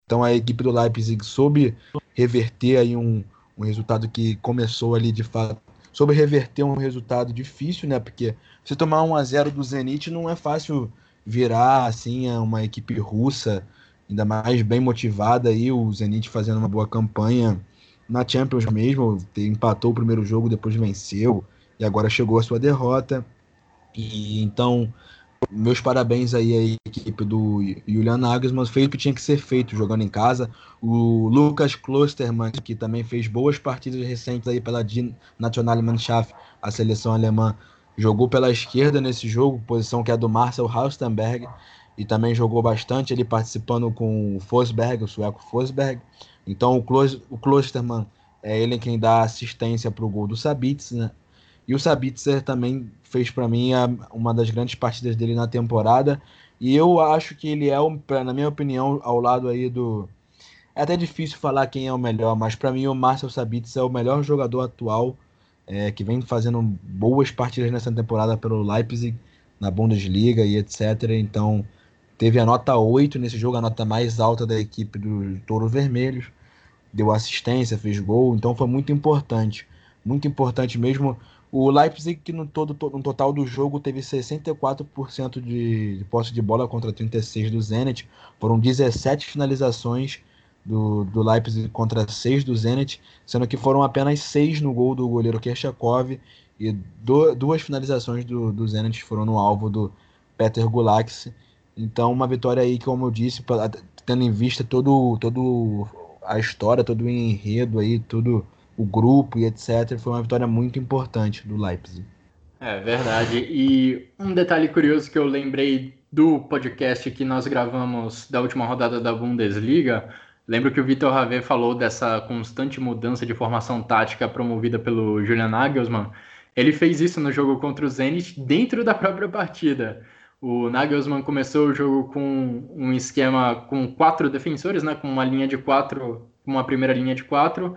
Então a equipe do Leipzig soube reverter aí um, um resultado que começou ali de fato, soube reverter um resultado difícil, né? Porque se tomar 1 a 0 do Zenit não é fácil virar assim uma equipe russa, ainda mais bem motivada aí, o Zenit fazendo uma boa campanha na Champions mesmo, empatou o primeiro jogo, depois venceu e agora chegou a sua derrota. E então meus parabéns aí à equipe do Julian Nagelsmann, fez o que tinha que ser feito jogando em casa. O Lucas Klostermann, que também fez boas partidas recentes aí pela Nationalmannschaft, a seleção alemã, jogou pela esquerda nesse jogo, posição que é do Marcel Haustenberg, e também jogou bastante ele participando com o Fosberg, o sueco Fosberg. Então o, Klos, o Klostermann é ele quem dá assistência para o gol do Sabitzer, né? E o Sabitzer também fez para mim a, uma das grandes partidas dele na temporada. E eu acho que ele é, na minha opinião, ao lado aí do. É até difícil falar quem é o melhor, mas para mim o Marcel Sabitzer é o melhor jogador atual é, que vem fazendo boas partidas nessa temporada pelo Leipzig, na Bundesliga e etc. Então teve a nota 8 nesse jogo, a nota mais alta da equipe do Touro Vermelhos. Deu assistência, fez gol, então foi muito importante. Muito importante mesmo o Leipzig, que no, todo, no total do jogo teve 64% de, de posse de bola contra 36% do Zenit. Foram 17 finalizações do, do Leipzig contra 6 do Zenit, sendo que foram apenas 6 no gol do goleiro Kershakov e do, duas finalizações do, do Zenit foram no alvo do Peter Gulax. Então, uma vitória aí, como eu disse, tendo em vista todo, todo a história, todo o enredo aí, tudo o grupo e etc. Foi uma vitória muito importante do Leipzig. É verdade. E um detalhe curioso que eu lembrei do podcast que nós gravamos da última rodada da Bundesliga. Lembro que o Vitor Ravé falou dessa constante mudança de formação tática promovida pelo Julian Nagelsmann. Ele fez isso no jogo contra o Zenit dentro da própria partida. O Nagelsmann começou o jogo com um esquema com quatro defensores, né, com uma linha de quatro, uma primeira linha de quatro,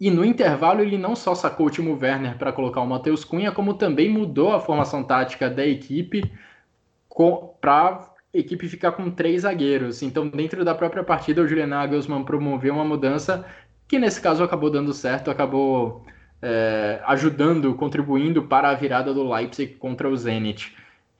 e no intervalo ele não só sacou o Timo Werner para colocar o Matheus Cunha, como também mudou a formação tática da equipe para a equipe ficar com três zagueiros. Então, dentro da própria partida, o Julian Nagelsmann promoveu uma mudança que nesse caso acabou dando certo, acabou é, ajudando, contribuindo para a virada do Leipzig contra o Zenit.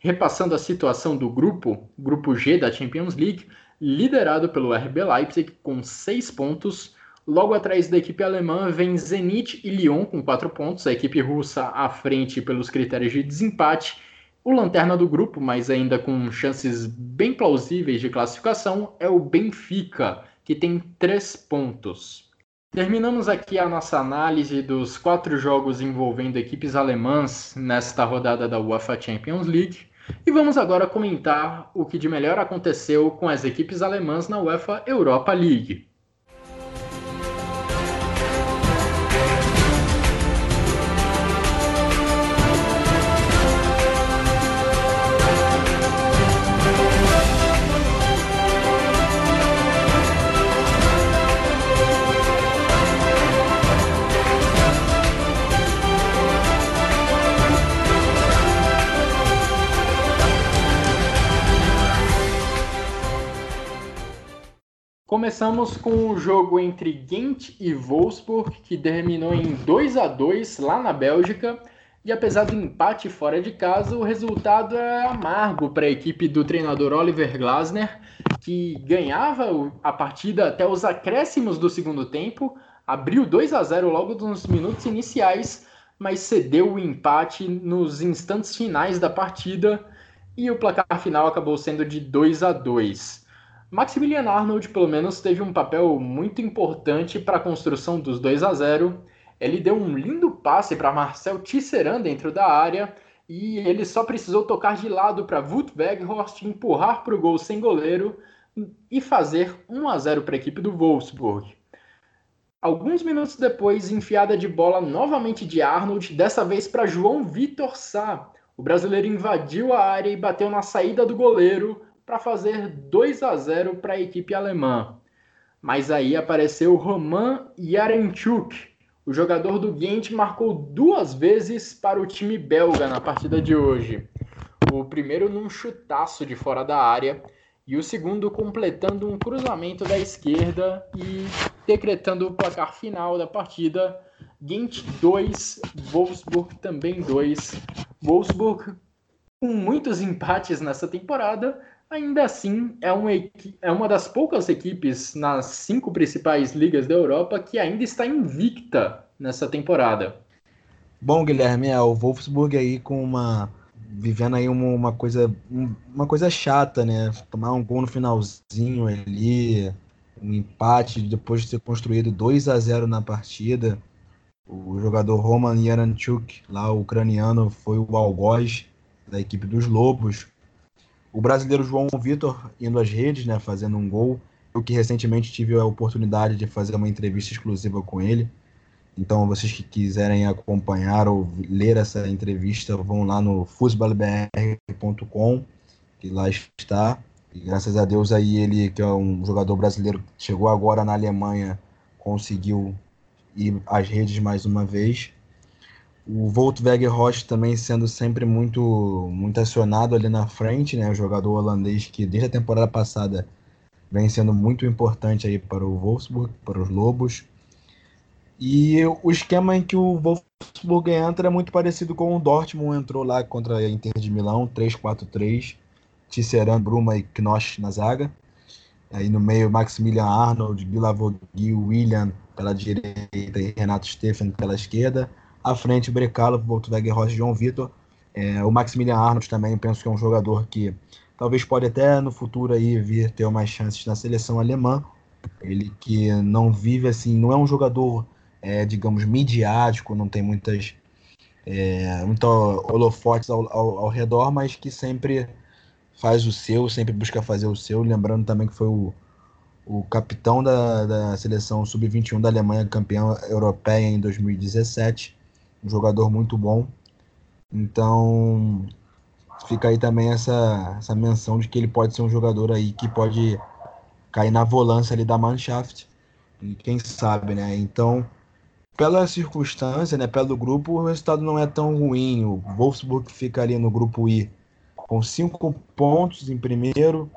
Repassando a situação do grupo, grupo G da Champions League, liderado pelo RB Leipzig com seis pontos, Logo atrás da equipe alemã vem Zenit e Lyon com quatro pontos, a equipe russa à frente pelos critérios de desempate. O lanterna do grupo, mas ainda com chances bem plausíveis de classificação, é o Benfica, que tem três pontos. Terminamos aqui a nossa análise dos quatro jogos envolvendo equipes alemãs nesta rodada da UEFA Champions League. E vamos agora comentar o que de melhor aconteceu com as equipes alemãs na UEFA Europa League. Começamos com o jogo entre Ghent e Wolfsburg, que terminou em 2 a 2 lá na Bélgica. E apesar do empate fora de casa, o resultado é amargo para a equipe do treinador Oliver Glasner, que ganhava a partida até os acréscimos do segundo tempo, abriu 2 a 0 logo nos minutos iniciais, mas cedeu o empate nos instantes finais da partida e o placar final acabou sendo de 2 a 2. Maximilian Arnold, pelo menos, teve um papel muito importante para a construção dos 2 a 0. Ele deu um lindo passe para Marcel Tisserand dentro da área e ele só precisou tocar de lado para Wout Weghorst empurrar para o gol sem goleiro e fazer 1 a 0 para a equipe do Wolfsburg. Alguns minutos depois, enfiada de bola novamente de Arnold, dessa vez para João Vitor Sá. O brasileiro invadiu a área e bateu na saída do goleiro para fazer 2 a 0 para a equipe alemã. Mas aí apareceu Roman Yarenchuk. O jogador do Ghent marcou duas vezes para o time belga na partida de hoje. O primeiro num chutaço de fora da área e o segundo completando um cruzamento da esquerda e decretando o placar final da partida. Ghent 2, Wolfsburg também 2. Wolfsburg com muitos empates nessa temporada, ainda assim é uma, é uma das poucas equipes nas cinco principais ligas da Europa que ainda está invicta nessa temporada. Bom, Guilherme, é, o Wolfsburg aí com uma vivendo aí uma, uma, coisa uma coisa chata, né? Tomar um gol no finalzinho ali, um empate depois de ter construído 2 a 0 na partida. O jogador Roman Yaranchuk, lá o ucraniano, foi o algoz da equipe dos Lobos. O brasileiro João Vitor indo às redes, né, fazendo um gol. Eu que recentemente tive a oportunidade de fazer uma entrevista exclusiva com ele. Então, vocês que quiserem acompanhar ou ler essa entrevista, vão lá no futebolbr.com, que lá está. E graças a Deus aí ele, que é um jogador brasileiro, chegou agora na Alemanha, conseguiu ir às redes mais uma vez. O Voltweg Roche também sendo sempre muito, muito acionado ali na frente, né? O jogador holandês que desde a temporada passada vem sendo muito importante aí para o Wolfsburg, para os Lobos. E o esquema em que o Wolfsburg entra é muito parecido com o Dortmund entrou lá contra a Inter de Milão, 3-4-3, Tisserand, Bruma e Knosch na zaga. Aí no meio, Maximilian Arnold, Guilavogui, William pela direita e Renato Steffen pela esquerda. À frente, Brecalo, Volkswagen Rossi João Vitor. É, o Maximilian Arnold também, penso que é um jogador que talvez pode até no futuro aí vir ter umas chances na seleção alemã. Ele que não vive assim, não é um jogador é, digamos, midiático, não tem muitas é, muito holofotes ao, ao, ao, redor, mas que sempre faz o seu, sempre busca fazer o seu. Lembrando também que foi o, o capitão da, da seleção sub-21 da Alemanha, campeã europeia em 2017. Um jogador muito bom. Então, fica aí também essa, essa menção de que ele pode ser um jogador aí que pode cair na volância ali da Mannschaft. E quem sabe, né? Então, pela circunstância, né, pelo grupo, o resultado não é tão ruim. O Wolfsburg fica ali no grupo I com cinco pontos em primeiro,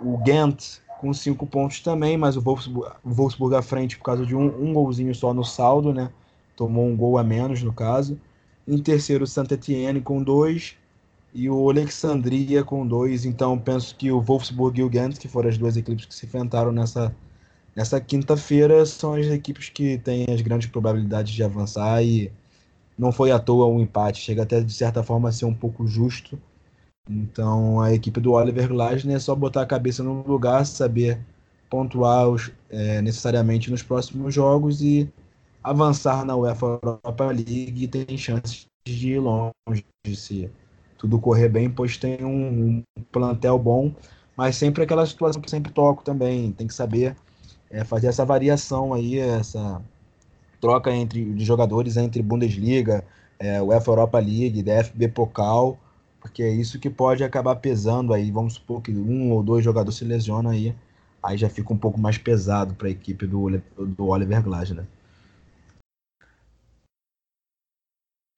o Ghent com cinco pontos também, mas o Wolfsburg, o Wolfsburg à frente por causa de um, um golzinho só no saldo, né? Tomou um gol a menos no caso. Em terceiro, o Saint Etienne com dois e o Alexandria com dois. Então penso que o Wolfsburg e o Ghent, que foram as duas equipes que se enfrentaram nessa Nessa quinta-feira são as equipes que têm as grandes probabilidades de avançar e não foi à toa um empate, chega até de certa forma a ser um pouco justo. Então a equipe do Oliver Glasner é só botar a cabeça no lugar, saber pontuar os, é, necessariamente nos próximos jogos e avançar na UEFA Europa League e tem chances de ir longe se tudo correr bem, pois tem um, um plantel bom, mas sempre aquela situação que sempre toco também, tem que saber é, fazer essa variação aí, essa troca entre de jogadores entre Bundesliga, é, UEFA Europa League, DFB Pokal, porque é isso que pode acabar pesando aí. Vamos supor que um ou dois jogadores se lesionam aí, aí já fica um pouco mais pesado para a equipe do, do Oliver Glasner.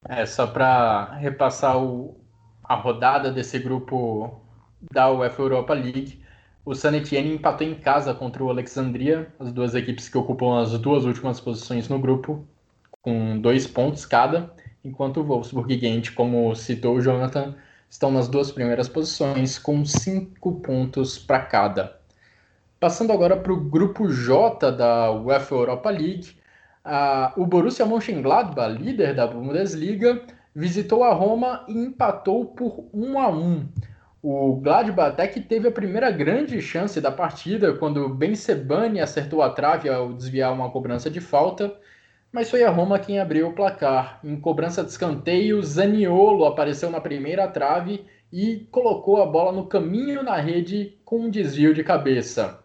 É, só para repassar o, a rodada desse grupo da UEFA Europa League. O San Etienne empatou em casa contra o Alexandria, as duas equipes que ocupam as duas últimas posições no grupo, com dois pontos cada, enquanto o Wolfsburg e Ghent, como citou o Jonathan, estão nas duas primeiras posições, com cinco pontos para cada. Passando agora para o grupo J da UEFA Europa League, o Borussia Mönchengladbach, líder da Bundesliga, visitou a Roma e empatou por 1 a 1. O Gladbach até que teve a primeira grande chance da partida quando Ben Sebani acertou a trave ao desviar uma cobrança de falta, mas foi a Roma quem abriu o placar. Em cobrança de escanteio, Zaniolo apareceu na primeira trave e colocou a bola no caminho na rede com um desvio de cabeça.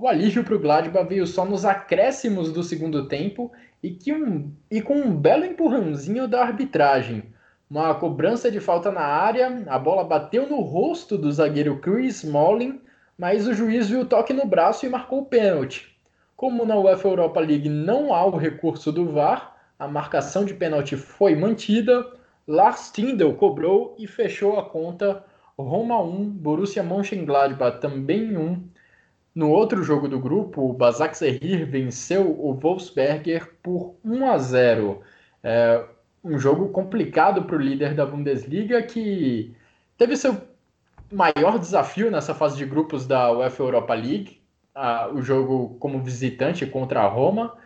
O alívio para o Gladbach veio só nos acréscimos do segundo tempo e, que um, e com um belo empurrãozinho da arbitragem. Uma cobrança de falta na área, a bola bateu no rosto do zagueiro Chris Smalling, mas o juiz viu o toque no braço e marcou o pênalti. Como na UEFA Europa League não há o recurso do VAR, a marcação de pênalti foi mantida, Lars Tindel cobrou e fechou a conta Roma 1, Borussia Mönchengladbach também 1. No outro jogo do grupo, o Basak Sehir venceu o Wolfsberger por 1 a 0. É um jogo complicado para o líder da Bundesliga que teve seu maior desafio nessa fase de grupos da UEFA Europa League, o jogo como visitante contra a Roma.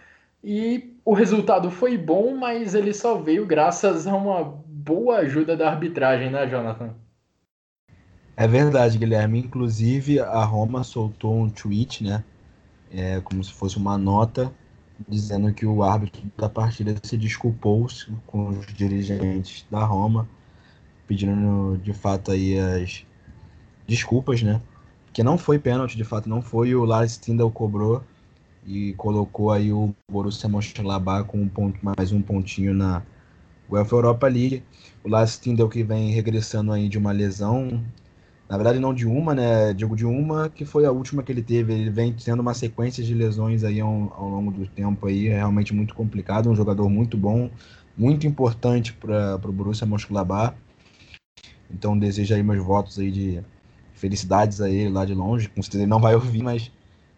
E o resultado foi bom, mas ele só veio graças a uma boa ajuda da arbitragem, né, Jonathan? É verdade, Guilherme. Inclusive, a Roma soltou um tweet, né? É, como se fosse uma nota, dizendo que o árbitro da partida se desculpou com os dirigentes da Roma, pedindo de fato aí as desculpas, né? Que não foi pênalti, de fato, não foi. O Lars Stindl cobrou e colocou aí o Borussia Mönchengladbach com um ponto, mais um pontinho na UEFA Europa League. O Lars Stindl que vem regressando aí de uma lesão na verdade, não de uma, né? Digo de uma que foi a última que ele teve. Ele vem tendo uma sequência de lesões aí ao, ao longo do tempo aí, é realmente muito complicado. Um jogador muito bom, muito importante para o Borussia Mönchengladbach. Então desejo aí meus votos aí de felicidades a ele lá de longe. Com certeza ele não vai ouvir, mas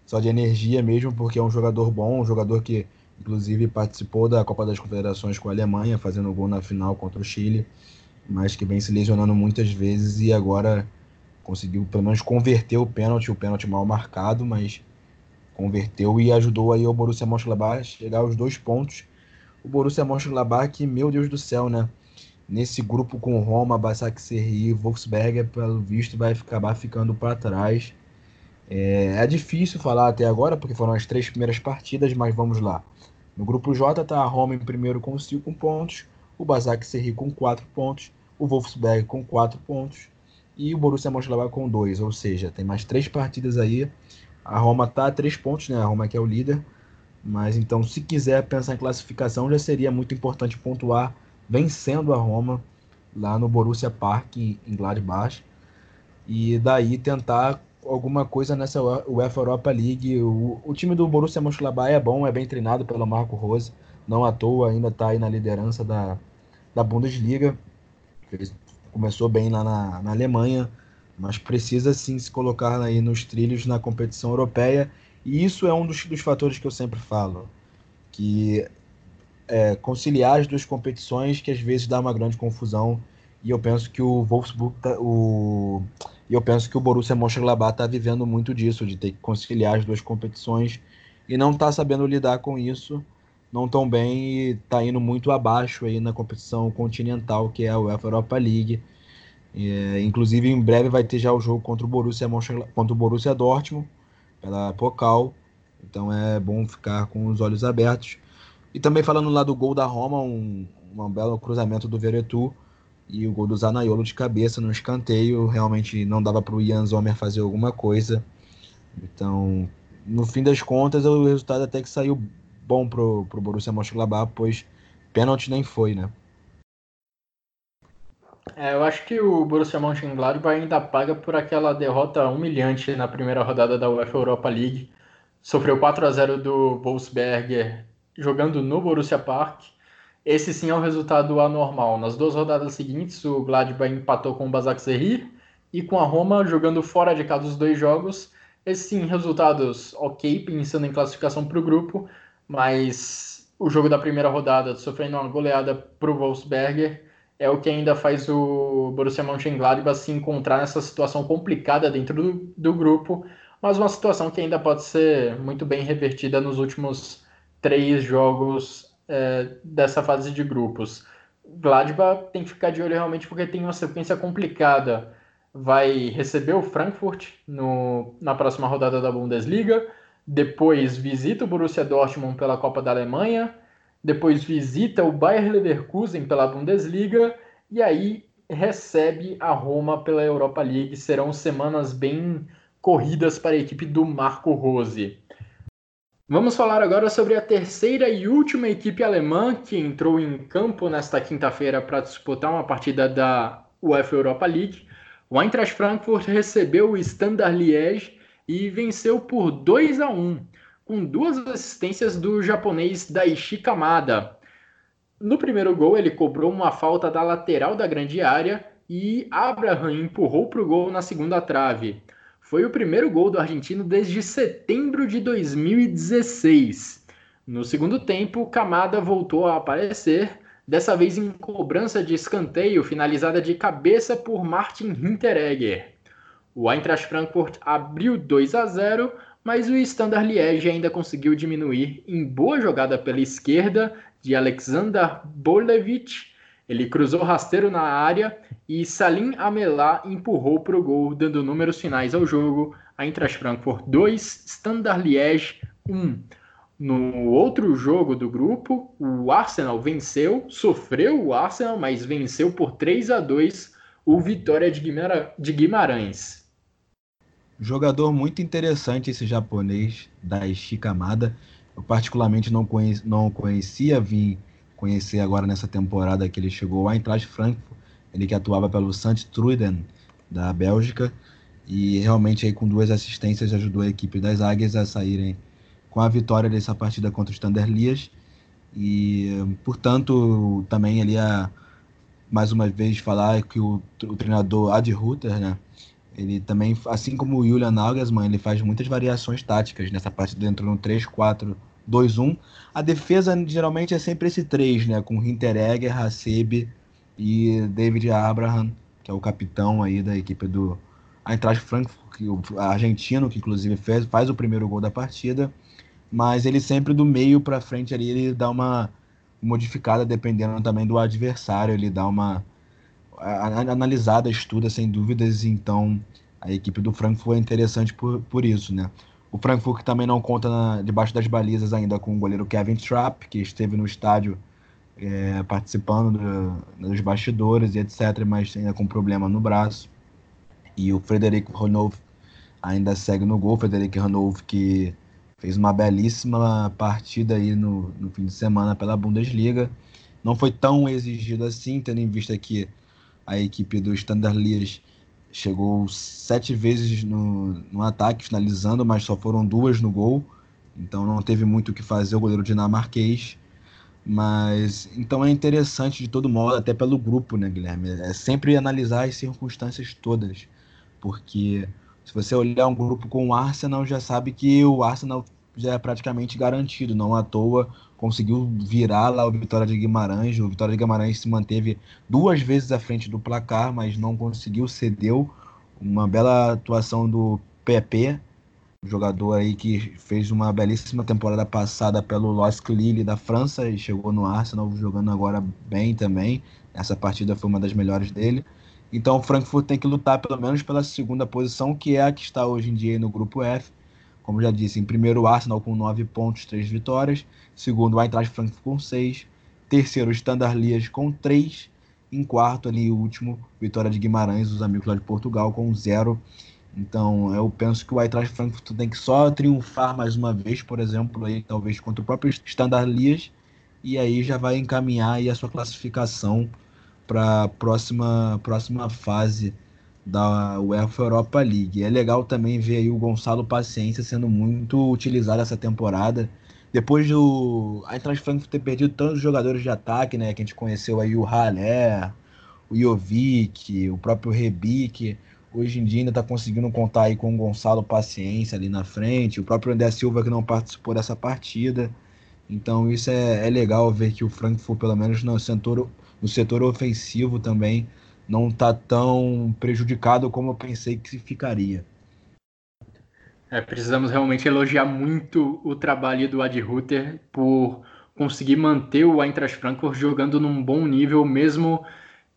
só de energia mesmo, porque é um jogador bom, um jogador que inclusive participou da Copa das Confederações com a Alemanha, fazendo gol na final contra o Chile, mas que vem se lesionando muitas vezes e agora conseguiu pelo menos converter o pênalti, o pênalti mal marcado, mas converteu e ajudou aí o Borussia Mönchengladbach a chegar aos dois pontos. O Borussia Mönchengladbach, que, meu Deus do céu, né? Nesse grupo com Roma, Basaksehir e Wolfsberger, pelo visto, vai acabar ficando para trás. É, é, difícil falar até agora, porque foram as três primeiras partidas, mas vamos lá. No grupo J está a Roma em primeiro com 5 pontos, o Basaksehir com 4 pontos, o Wolfsberg com 4 pontos, e o Borussia Mönchengladbach com dois, ou seja, tem mais três partidas aí. A Roma tá a três pontos, né? A Roma que é o líder. Mas então, se quiser pensar em classificação, já seria muito importante pontuar vencendo a Roma lá no Borussia Park em Gladbach e daí tentar alguma coisa nessa UEFA Europa League. O, o time do Borussia Mönchengladbach é bom, é bem treinado pelo Marco Rose, não à toa ainda está aí na liderança da, da Bundesliga. Começou bem lá na, na Alemanha, mas precisa sim se colocar aí nos trilhos na competição europeia. E isso é um dos, dos fatores que eu sempre falo, que é, conciliar as duas competições que às vezes dá uma grande confusão. E eu penso que o Wolfsburg, tá, o e eu penso que o Borussia Mönchengladbach está vivendo muito disso, de ter que conciliar as duas competições e não está sabendo lidar com isso não tão bem e está indo muito abaixo aí na competição continental, que é a UEFA Europa League. É, inclusive, em breve vai ter já o jogo contra o Borussia, contra o Borussia Dortmund, pela Pokal. Então é bom ficar com os olhos abertos. E também falando lá do gol da Roma, um, um belo cruzamento do Veretu e o gol do Zanaiolo de cabeça no escanteio. Realmente não dava para o Ian Zomer fazer alguma coisa. Então, no fim das contas, o resultado até que saiu bom pro, pro Borussia Mönchengladbach, pois pênalti nem foi, né? É, eu acho que o Borussia Mönchengladbach ainda paga por aquela derrota humilhante na primeira rodada da UEFA Europa League. Sofreu 4 a 0 do Wolfsberger jogando no Borussia Park. Esse sim é um resultado anormal. Nas duas rodadas seguintes, o Gladbach empatou com o Basaksehir e com a Roma jogando fora de casa os dois jogos. Esses sim, resultados ok, pensando em classificação para o grupo, mas o jogo da primeira rodada, sofrendo uma goleada para o Wolfsberger, é o que ainda faz o Borussia Mönchengladbach se encontrar nessa situação complicada dentro do, do grupo, mas uma situação que ainda pode ser muito bem revertida nos últimos três jogos é, dessa fase de grupos. Gladbach tem que ficar de olho realmente porque tem uma sequência complicada. Vai receber o Frankfurt no, na próxima rodada da Bundesliga, depois visita o Borussia Dortmund pela Copa da Alemanha, depois visita o Bayer Leverkusen pela Bundesliga e aí recebe a Roma pela Europa League. Serão semanas bem corridas para a equipe do Marco Rose. Vamos falar agora sobre a terceira e última equipe alemã que entrou em campo nesta quinta-feira para disputar uma partida da UEFA Europa League. O Eintracht Frankfurt recebeu o Standard Liège e venceu por 2 a 1, com duas assistências do japonês Daichi Kamada. No primeiro gol, ele cobrou uma falta da lateral da grande área e Abraham empurrou para o gol na segunda trave. Foi o primeiro gol do argentino desde setembro de 2016. No segundo tempo, Camada voltou a aparecer, dessa vez em cobrança de escanteio finalizada de cabeça por Martin Hinteregger. O Eintracht Frankfurt abriu 2 a 0, mas o Standard Liège ainda conseguiu diminuir em boa jogada pela esquerda de Alexander Bolevich ele cruzou rasteiro na área e Salim Amelá empurrou para o gol, dando números finais ao jogo. Eintracht Frankfurt 2, Standard Liège 1. No outro jogo do grupo, o Arsenal venceu, sofreu o Arsenal, mas venceu por 3 a 2 o Vitória de, Guimarães. Jogador muito interessante esse japonês da Ishikamada. Eu particularmente não, conheci, não conhecia, vim conhecer agora nessa temporada que ele chegou ao Eintracht Frankfurt, ele que atuava pelo St. Truden da Bélgica e realmente aí com duas assistências ajudou a equipe das Águias a saírem com a vitória dessa partida contra o Standard Lias e portanto também ali a mais uma vez falar que o, o treinador Ad Ruther, né, ele também, assim como o Julian Nagelsmann, ele faz muitas variações táticas nessa partida, entrou no 3-4 2-1. A defesa geralmente é sempre esse 3, né? Com Hinteregger, Hasebe e David Abraham, que é o capitão aí da equipe do Eintracht Frankfurt, que, o argentino, que inclusive fez, faz o primeiro gol da partida. Mas ele sempre do meio para frente ali, ele dá uma modificada dependendo também do adversário, ele dá uma analisada, estuda sem dúvidas, então a equipe do Frankfurt é interessante por, por isso, né? O Frankfurt também não conta na, debaixo das balizas ainda com o goleiro Kevin Trapp, que esteve no estádio é, participando do, dos bastidores e etc., mas ainda com problema no braço. E o Frederic Ronov ainda segue no gol. Frederic Ronov que fez uma belíssima partida aí no, no fim de semana pela Bundesliga. Não foi tão exigido assim, tendo em vista que a equipe do Standard Liège chegou sete vezes no, no ataque, finalizando, mas só foram duas no gol. Então não teve muito o que fazer o goleiro dinamarquês. Mas então é interessante de todo modo, até pelo grupo, né, Guilherme? É sempre analisar as circunstâncias todas. Porque se você olhar um grupo com o Arsenal, já sabe que o Arsenal já é praticamente garantido. Não à toa conseguiu virar lá o Vitória de Guimarães. O Vitória de Guimarães se manteve duas vezes à frente do placar, mas não conseguiu, cedeu. Uma bela atuação do PP, jogador aí que fez uma belíssima temporada passada pelo LOSC Lille da França e chegou no Arsenal jogando agora bem também. Essa partida foi uma das melhores dele. Então o Frankfurt tem que lutar pelo menos pela segunda posição, que é a que está hoje em dia no grupo F. Como já disse, em primeiro o Arsenal com 9 pontos, 3 vitórias. Segundo o Eintracht Frankfurt com 6. Terceiro o Standard Liège com 3. Em quarto ali o último, Vitória de Guimarães, os amigos lá de Portugal com 0. Então eu penso que o Eintracht Frankfurt tem que só triunfar mais uma vez, por exemplo, aí, talvez contra o próprio Standard Liège. E aí já vai encaminhar aí a sua classificação para a próxima, próxima fase da UEFA Europa League. É legal também ver aí o Gonçalo Paciência sendo muito utilizado essa temporada. Depois do Eintracht Frankfurt ter perdido tantos jogadores de ataque, né, que a gente conheceu aí o Haller, o Jovic, o próprio Rebic, hoje em dia ainda está conseguindo contar aí com o Gonçalo Paciência ali na frente, o próprio André Silva que não participou dessa partida. Então isso é, é legal ver que o Frankfurt, pelo menos no setor, no setor ofensivo também, não está tão prejudicado como eu pensei que ficaria. É, precisamos realmente elogiar muito o trabalho do Ad Ruther por conseguir manter o Eintracht Frankfurt jogando num bom nível, mesmo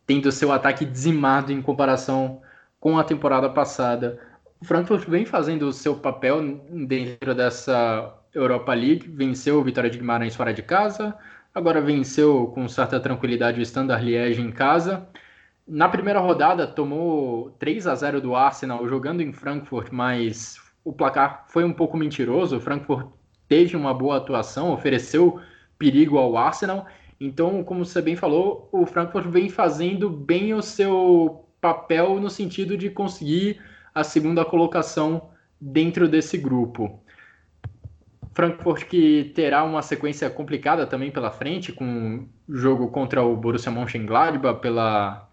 tendo seu ataque dizimado em comparação com a temporada passada. O Frankfurt vem fazendo o seu papel dentro dessa Europa League, venceu o Vitória de Guimarães fora de casa, agora venceu com certa tranquilidade o Standard Liège em casa na primeira rodada tomou 3 a 0 do Arsenal jogando em Frankfurt, mas o placar foi um pouco mentiroso. O Frankfurt teve uma boa atuação, ofereceu perigo ao Arsenal. Então, como você bem falou, o Frankfurt vem fazendo bem o seu papel no sentido de conseguir a segunda colocação dentro desse grupo. Frankfurt que terá uma sequência complicada também pela frente, com o jogo contra o Borussia Mönchengladbach pela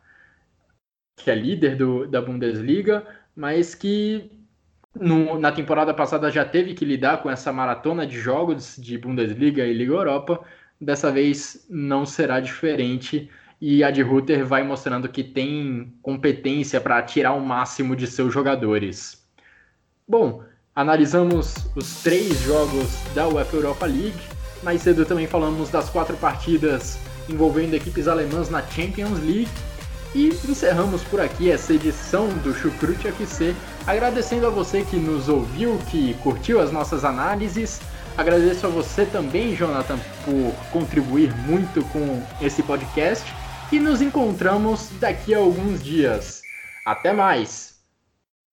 que é líder do, da Bundesliga, mas que no, na temporada passada já teve que lidar com essa maratona de jogos de Bundesliga e Liga Europa. Dessa vez não será diferente e a de Ruther vai mostrando que tem competência para tirar o máximo de seus jogadores. Bom, analisamos os três jogos da UEFA Europa League. Mais cedo também falamos das quatro partidas envolvendo equipes alemãs na Champions League e encerramos por aqui essa edição do Chucrute FC, agradecendo a você que nos ouviu, que curtiu as nossas análises. Agradeço a você também, Jonathan, por contribuir muito com esse podcast e nos encontramos daqui a alguns dias. Até mais!